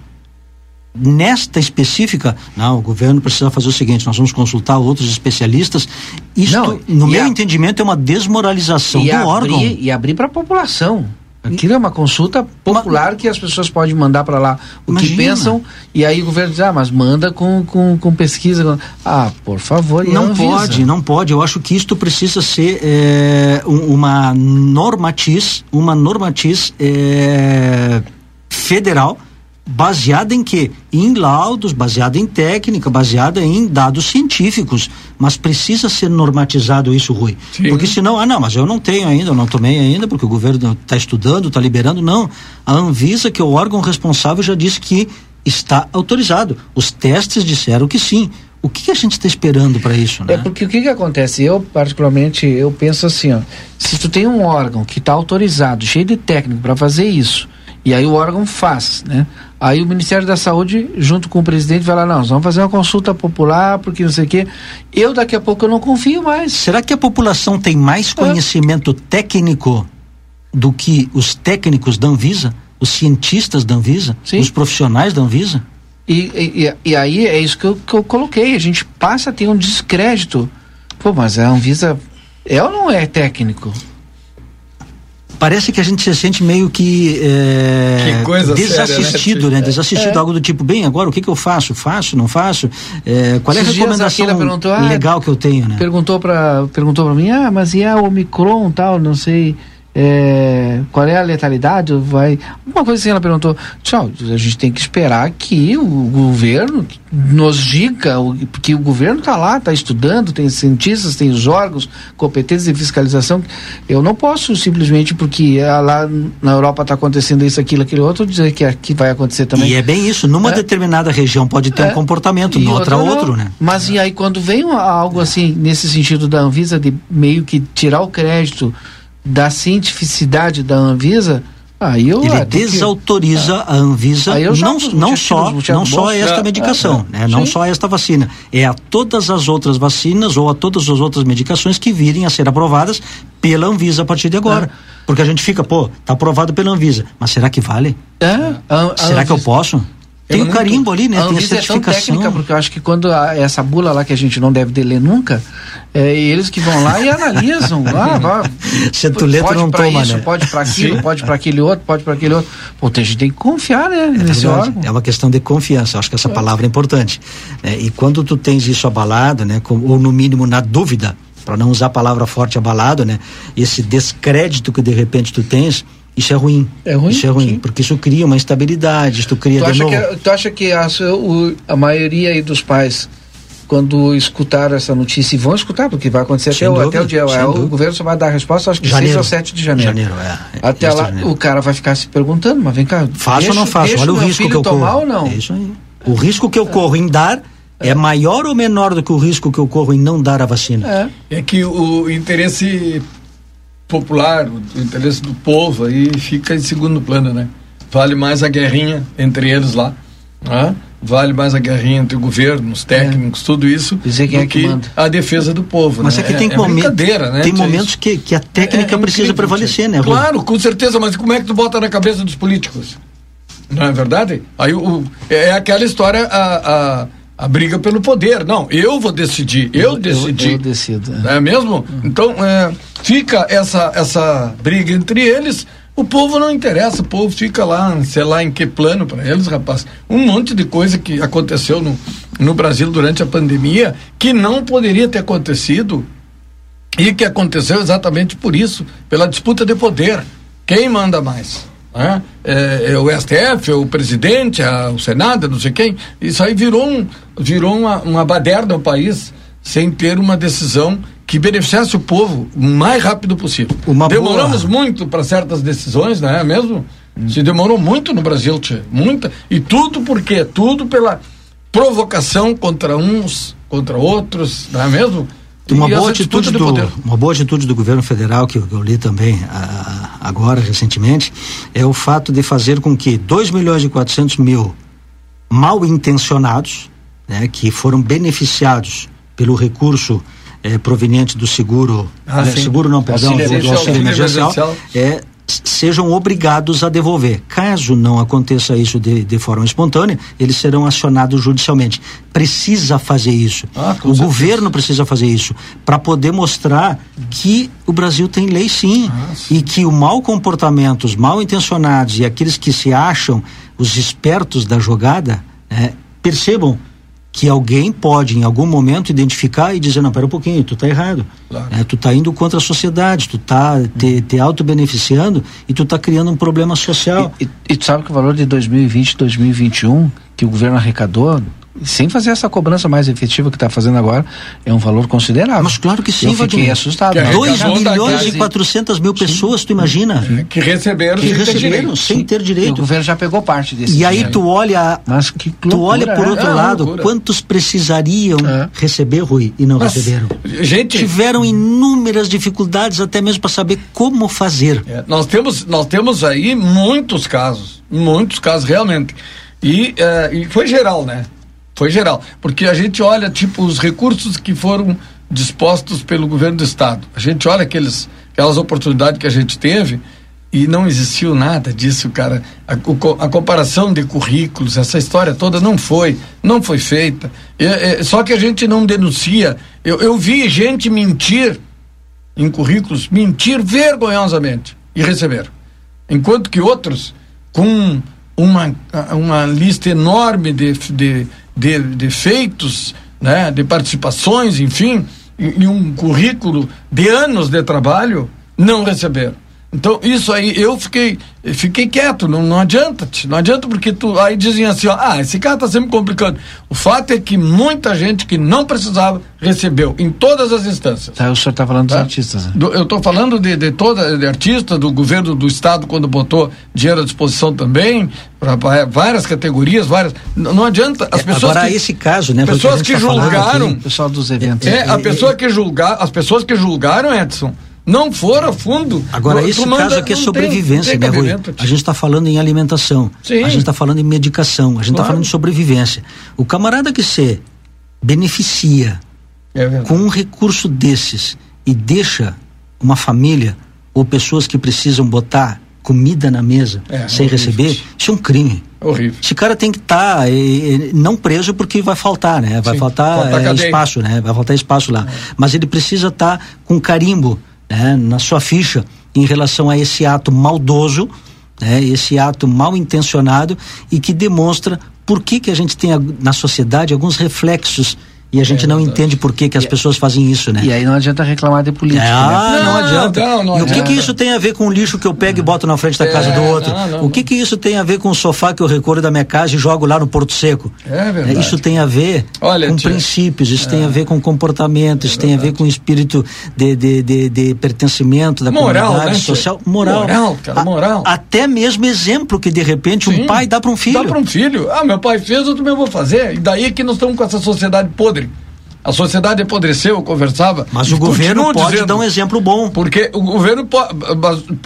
nesta específica, não, o governo precisa fazer o seguinte, nós vamos consultar outros especialistas. Isto, Não, no meu a- entendimento, é uma desmoralização e do abrir, órgão. E abrir para a população. Aquilo é uma consulta popular que as pessoas podem mandar para lá o que Imagina. pensam e aí o governo diz, ah, mas manda com, com, com pesquisa. Ah, por favor, Não Anvisa? pode, não pode. Eu acho que isto precisa ser um- uma normatiz, uma normatiz eh, federal baseada em quê? Em laudos, baseada em técnica, baseada em dados científicos. Mas precisa ser normatizado isso, Rui. Porque senão, ah não, mas eu não tenho ainda, eu não tomei ainda, porque o governo está estudando, está liberando. Não. A Anvisa, que é o órgão responsável, já disse que está autorizado. Os testes disseram que sim. O que, que a gente está esperando para isso, né? É porque o que que acontece? Eu, particularmente, eu penso assim, ó, se tu tem um órgão que está autorizado, cheio de técnico para fazer isso, e aí o órgão faz, né? Aí o Ministério da Saúde, junto com o presidente, vai lá, não, nós vamos fazer uma consulta popular, porque não sei o quê. Eu, daqui a pouco, eu não confio mais. Será que a população tem mais conhecimento técnico do que os técnicos da Anvisa? Os cientistas da Anvisa? Os profissionais da Anvisa? E, e, e- e aí é isso que eu, que eu coloquei. A gente passa a ter um descrédito. Pô, mas a Anvisa é ou não é técnico? Parece que a gente se sente meio que, é, Que coisa desassistido, séria, né? né? Desassistido, É. algo do tipo, bem, agora o que, que eu faço? Faço, não faço? É, qual é a Esses dias recomendação perguntou, ah, legal que eu tenho, né? Perguntou para perguntou para mim, ah, mas e a Omicron tal, não sei, é, qual é a letalidade? Vai, alguma coisa assim ela perguntou. Tchau, a gente tem que esperar que o governo nos diga, porque o governo está lá, está estudando, tem cientistas, tem os órgãos competentes de fiscalização. Eu não posso simplesmente porque ah, lá na Europa está acontecendo isso, aquilo, aquilo outro, dizer que aqui vai acontecer também. E é bem isso, numa É. determinada região pode ter É. um comportamento, E noutra outra outro, né? Mas e aí quando vem algo assim, nesse sentido da Anvisa, de meio que tirar o crédito da cientificidade da Anvisa, aí eu... Ele tem que- desautoriza a Anvisa Aí eu não, não só não só esta É, medicação, é, né? não Sim. só esta vacina, é a todas as outras vacinas ou a todas as outras medicações que virem a ser aprovadas pela Anvisa a partir de agora. É. Porque a gente fica, pô, tá aprovado pela Anvisa, mas será que vale? É, a- a será que eu posso? Tem um não- carimbo ali, né? A Tem a Anvisa é tão certificação. técnica, porque eu acho que quando a- essa bula lá que a gente não deve de ler nunca, é eles que vão lá e analisam. ah, vá, Se tu lê, tu pode não pra toma, isso, né? pode para aquilo, Sim. pode para aquele outro, pode para aquele outro. Pô, a gente tem que confiar, né, É nesse órgão. É uma questão de confiança. Eu acho que essa palavra é importante. né? E quando tu tens isso abalado, né, com- ou no mínimo na dúvida, para não usar a palavra forte abalado, né, esse descrédito que de repente tu tens, isso é ruim. É ruim, Isso é ruim, porque isso cria uma instabilidade, isso cria Tu de acha, novo. que, tu acha que a, o- a maioria aí dos pais, quando escutaram essa notícia, e vão escutar, porque vai acontecer Sem até, o- dúvida, até o dia. é, o governo só vai dar a resposta, acho que 6 Janeiro. ou 7 de janeiro. Janeiro, é. Até lá, janeiro. o cara vai ficar se perguntando, mas vem cá. Faço deixa, ou não faço? Olha o risco que eu corro. ou não? É isso aí. O risco que eu corro em dar é maior ou menor do que o risco que eu corro em não dar a vacina? É que o interesse popular, o interesse do povo aí fica em segundo plano, né? Vale mais a guerrinha entre eles lá, né? vale mais a guerrinha entre o governo, os técnicos, tudo isso, Dizer quem do é que que a defesa do povo. Mas né? é que tem, momen- brincadeira, né? tem momentos que, que a técnica É precisa incrível, prevalecer, né, Rui? Claro, com certeza, mas como é que tu bota na cabeça dos políticos? Não é verdade? Aí o, é aquela história, a, a, a briga pelo poder. Não, eu vou decidir, eu, decidi. Eu decido. Não é mesmo? Então, é, fica essa, essa briga entre eles. O povo não interessa, o povo fica lá, sei lá em que plano para eles, rapaz. Um monte de coisa que aconteceu no, no Brasil durante a pandemia que não poderia ter acontecido e que aconteceu exatamente por isso, pela disputa de poder. Quem manda mais? Né? É, é o STF, é o presidente, é o Senado, não sei quem. Isso aí virou, um, virou uma, uma baderna no país sem ter uma decisão que beneficiasse o povo o mais rápido possível. Uma Demoramos boa- muito para certas decisões, não é mesmo? Se demorou muito no Brasil, tia, muita. E tudo por quê? Tudo pela provocação contra uns, contra outros, não é mesmo? Uma E boa, atitude de do, poder. uma boa atitude do governo federal, que eu, eu li também ah, agora, recentemente, é o fato de fazer com que 2 milhões e 400 mil mal intencionados, né, que foram beneficiados pelo recurso eh, proveniente do seguro, Ah, né, seguro não, perdão, do, do auxílio emergencial. é, sejam obrigados a devolver. Caso não aconteça isso de, de forma espontânea, eles serão acionados judicialmente. Precisa fazer isso. Ah, o governo precisa fazer isso para poder mostrar que o Brasil tem lei sim, Ah, e que o mau comportamento, os mal intencionados e aqueles que se acham os espertos da jogada né, percebam que alguém pode em algum momento identificar e dizer não, pera um pouquinho, tu tá errado. É, tu tá indo contra a sociedade, tu tá te, te auto-beneficiando e tu tá criando um problema social. E, e tu sabe que o valor de 2020 2021 que o governo arrecadou, sem fazer essa cobrança mais efetiva que está fazendo agora, é um valor considerável. Mas claro que sim, Eu fiquei assustado. 2 milhões e 400 mil pessoas, tu imagina? Que receberam, Que sem ter receberam direito. sem ter E o direito. governo já pegou parte desse E aí tu olha, Mas que tu loucura, olha por é? outro É, lado, loucura. quantos precisariam receber, Rui, e não Mas, receberam. gente- Tiveram inúmeras dificuldades até mesmo para saber como fazer. É, nós temos nós temos aí muitos casos muitos casos realmente e, eh, e foi geral né foi geral. Porque a gente olha tipo os recursos que foram dispostos pelo governo do estado. A gente olha aqueles aquelas oportunidades que a gente teve e não existiu nada disso cara. A, a comparação de currículos essa história toda não foi não foi feita. É, é, só que a gente não denuncia. Eu, eu vi gente mentir em currículos mentir vergonhosamente e receber. Enquanto que outros, com uma, uma lista enorme de, de, de, de feitos, né, de participações, enfim, e, um currículo de anos de trabalho, não receberam. Então, isso aí, eu fiquei, fiquei quieto, não, não adianta, não adianta porque tu, aí dizem assim, ó, ah, esse cara tá sempre complicando. O fato é que muita gente que não precisava recebeu, em todas as instâncias. Tá, o senhor está falando dos Tá? artistas, né? Do- eu estou falando de, de toda de artista do governo do estado quando botou dinheiro à disposição também para várias categorias, várias. N- Não adianta as pessoas Agora, que, esse caso, né? que pessoas gente que tá julgaram, aqui. pessoal dos eventos. é a pessoa que julgar, as pessoas que julgaram Edson não foram a fundo. Agora, esse manda- caso aqui é tem- sobrevivência, não tem né, Rui? A gente está falando em alimentação. Sim. A gente está falando em medicação. A gente está Claro. falando em sobrevivência. O camarada que se beneficia É com um recurso desses e deixa uma família ou pessoas que precisam botar comida na mesa É, sem horrível. receber, isso é um crime. Horrível. Esse cara tem que estar não preso porque vai faltar, né? Vai Sim, faltar falta eh, cadeia. espaço, né? Vai faltar espaço lá. Mas ele precisa estar com carimbo, né? Na sua ficha em relação a esse ato maldoso, né? Esse ato mal intencionado e que demonstra por que que a gente tem na sociedade alguns reflexos e a gente não entende por que que as pessoas fazem isso, né? E aí não adianta reclamar de política. Ah, né? não, adianta. não, não e o que, que isso tem a ver com o lixo que eu pego e boto na frente da É, casa do outro? não, não, o que, que isso tem a ver com o sofá que eu recolho da minha casa e jogo lá no Porto Seco? É verdade. Isso tem a ver Olha, com tia. princípios, isso tem a ver com comportamento, isso tem a ver com espírito de, de, de, de pertencimento da Moral, comunidade né, social. Moral. Moral, cara, A- moral. até mesmo exemplo que de repente um Sim. pai dá para um filho. Dá para um filho. Ah, meu pai fez, eu também vou fazer. E daí que nós estamos com essa sociedade podre. A sociedade apodreceu, eu conversava. Mas o governo pode dizendo, dar um exemplo bom. Porque o governo pode.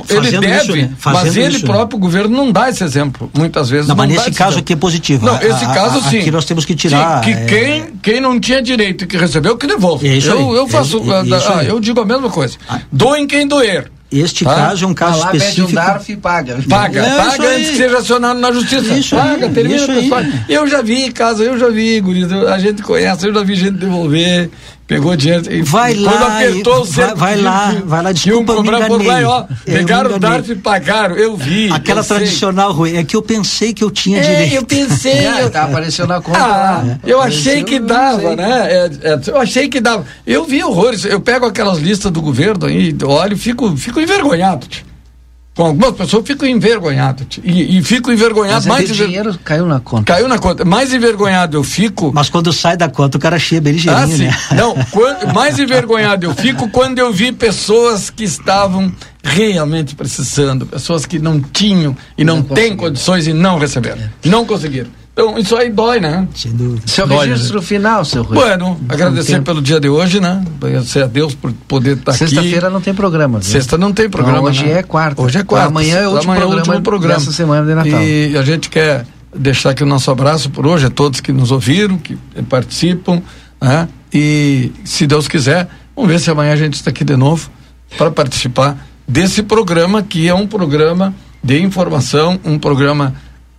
Ele deve, isso, né? mas ele isso, né? próprio, o governo, não dá esse exemplo. Muitas vezes. Não, mas dá nesse esse caso exemplo. aqui é positivo. Não, A- esse a- caso a- sim. Aqui nós temos que tirar. Sim, que é, quem, quem não tinha direito e que recebeu, que devolve. É eu, eu faço. É- é isso ah, aí. eu digo a mesma coisa. Doem quem doer. Este Tá? caso é um caso Vai lá, pede um específico. DARF e paga. Paga, É paga antes que seja acionado na justiça. Isso paga, aí, termina isso aí. Eu já vi caso, eu já vi, guris, eu- a gente conhece, eu já vi gente devolver, pegou dinheiro. e Vai quando lá apertou o vai- vai lá, vai lá, desculpa, me cobrar por lá ó, pegaram o. DARF e pagaram, eu vi. Aquela eu sei. tradicional, Rui, é que eu pensei que eu tinha É, direito. eu pensei, eu, Tá, apareceu na conta. ah, lá. eu achei que dava, né? É, é, eu achei que dava. Eu vi horrores. Eu pego aquelas listas do governo aí, olho e fico, fico envergonhado. tio. Com algumas pessoas eu fico envergonhado. E, e fico envergonhado Mas é mais de enver- dinheiro caiu na conta. Caiu na conta. Mais envergonhado eu fico. Mas quando sai da conta, o cara cheia bem ligeirinho, Ah, sim. né? Não, quan- mais envergonhado eu fico quando eu vi pessoas que estavam realmente precisando, pessoas que não tinham e não, têm condições e não receberam. Não conseguiram. Então, isso aí dói, né? Sem dúvida. Seu Dói, registro final, seu Rui. Bueno, agradecer pelo dia de hoje, né? Agradecer a Deus por poder estar aqui. Sexta-feira não tem programa. viu? Sexta não tem programa. Não, hoje né? é quarta. Hoje é quarta. Amanhã é o último Amanhã é o programa último programa dessa semana de Natal. E a gente quer deixar aqui o nosso abraço por hoje a todos que nos ouviram, que participam, né? E se Deus quiser, vamos ver se amanhã a gente está aqui de novo para participar desse programa que é um programa de informação, um programa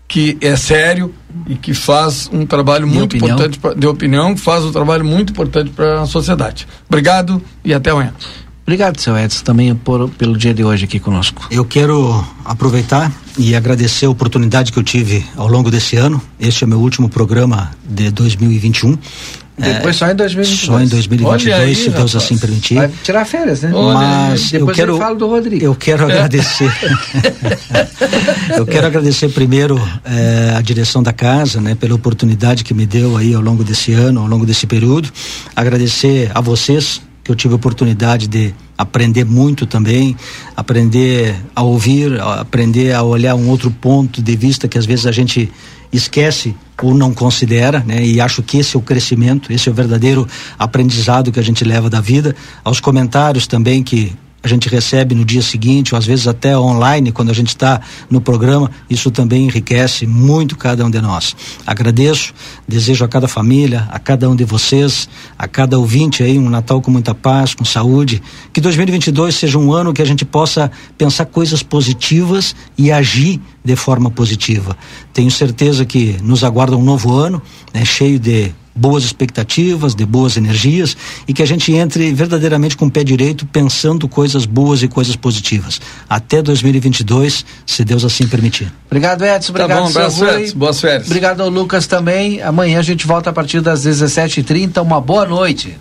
que é sério e que faz um trabalho De muito opinião. importante pra, de opinião, que faz um trabalho muito importante para a sociedade. Obrigado e até amanhã. Obrigado, seu Edson, também por, pelo dia de hoje aqui conosco. Eu quero aproveitar e agradecer a oportunidade que eu tive ao longo desse ano. Este é meu último programa de 2021. Depois só em 2022. Só em 2022, Olha aí, se Deus rapaz. assim permitir. Vai tirar férias, né? Mas eu quero, eu quero agradecer. eu quero agradecer primeiro eh, a direção da casa, né, pela oportunidade que me deu aí ao longo desse ano, ao longo desse período. Agradecer a vocês que eu tive a oportunidade de aprender muito também, aprender a ouvir, aprender a olhar um outro ponto de vista que às vezes a gente esquece ou não considera, né? E acho que esse é o crescimento, esse é o verdadeiro aprendizado que a gente leva da vida. Aos comentários também que a gente recebe no dia seguinte, ou às vezes até online, quando a gente está no programa, isso também enriquece muito cada um de nós. Agradeço, desejo a cada família, a cada um de vocês, a cada ouvinte aí, um Natal com muita paz, com saúde. Que 2022 seja um ano que a gente possa pensar coisas positivas e agir de forma positiva. Tenho certeza que nos aguarda um novo ano, né, cheio de boas expectativas, de boas energias e que a gente entre verdadeiramente com o pé direito pensando coisas boas e coisas positivas. Até 2022, se Deus assim permitir. Obrigado, Edson. Tá Obrigado, bom, boas Rui. férias, boas férias. Obrigado ao Lucas também. Amanhã a gente volta a partir das 17h30. Uma boa noite.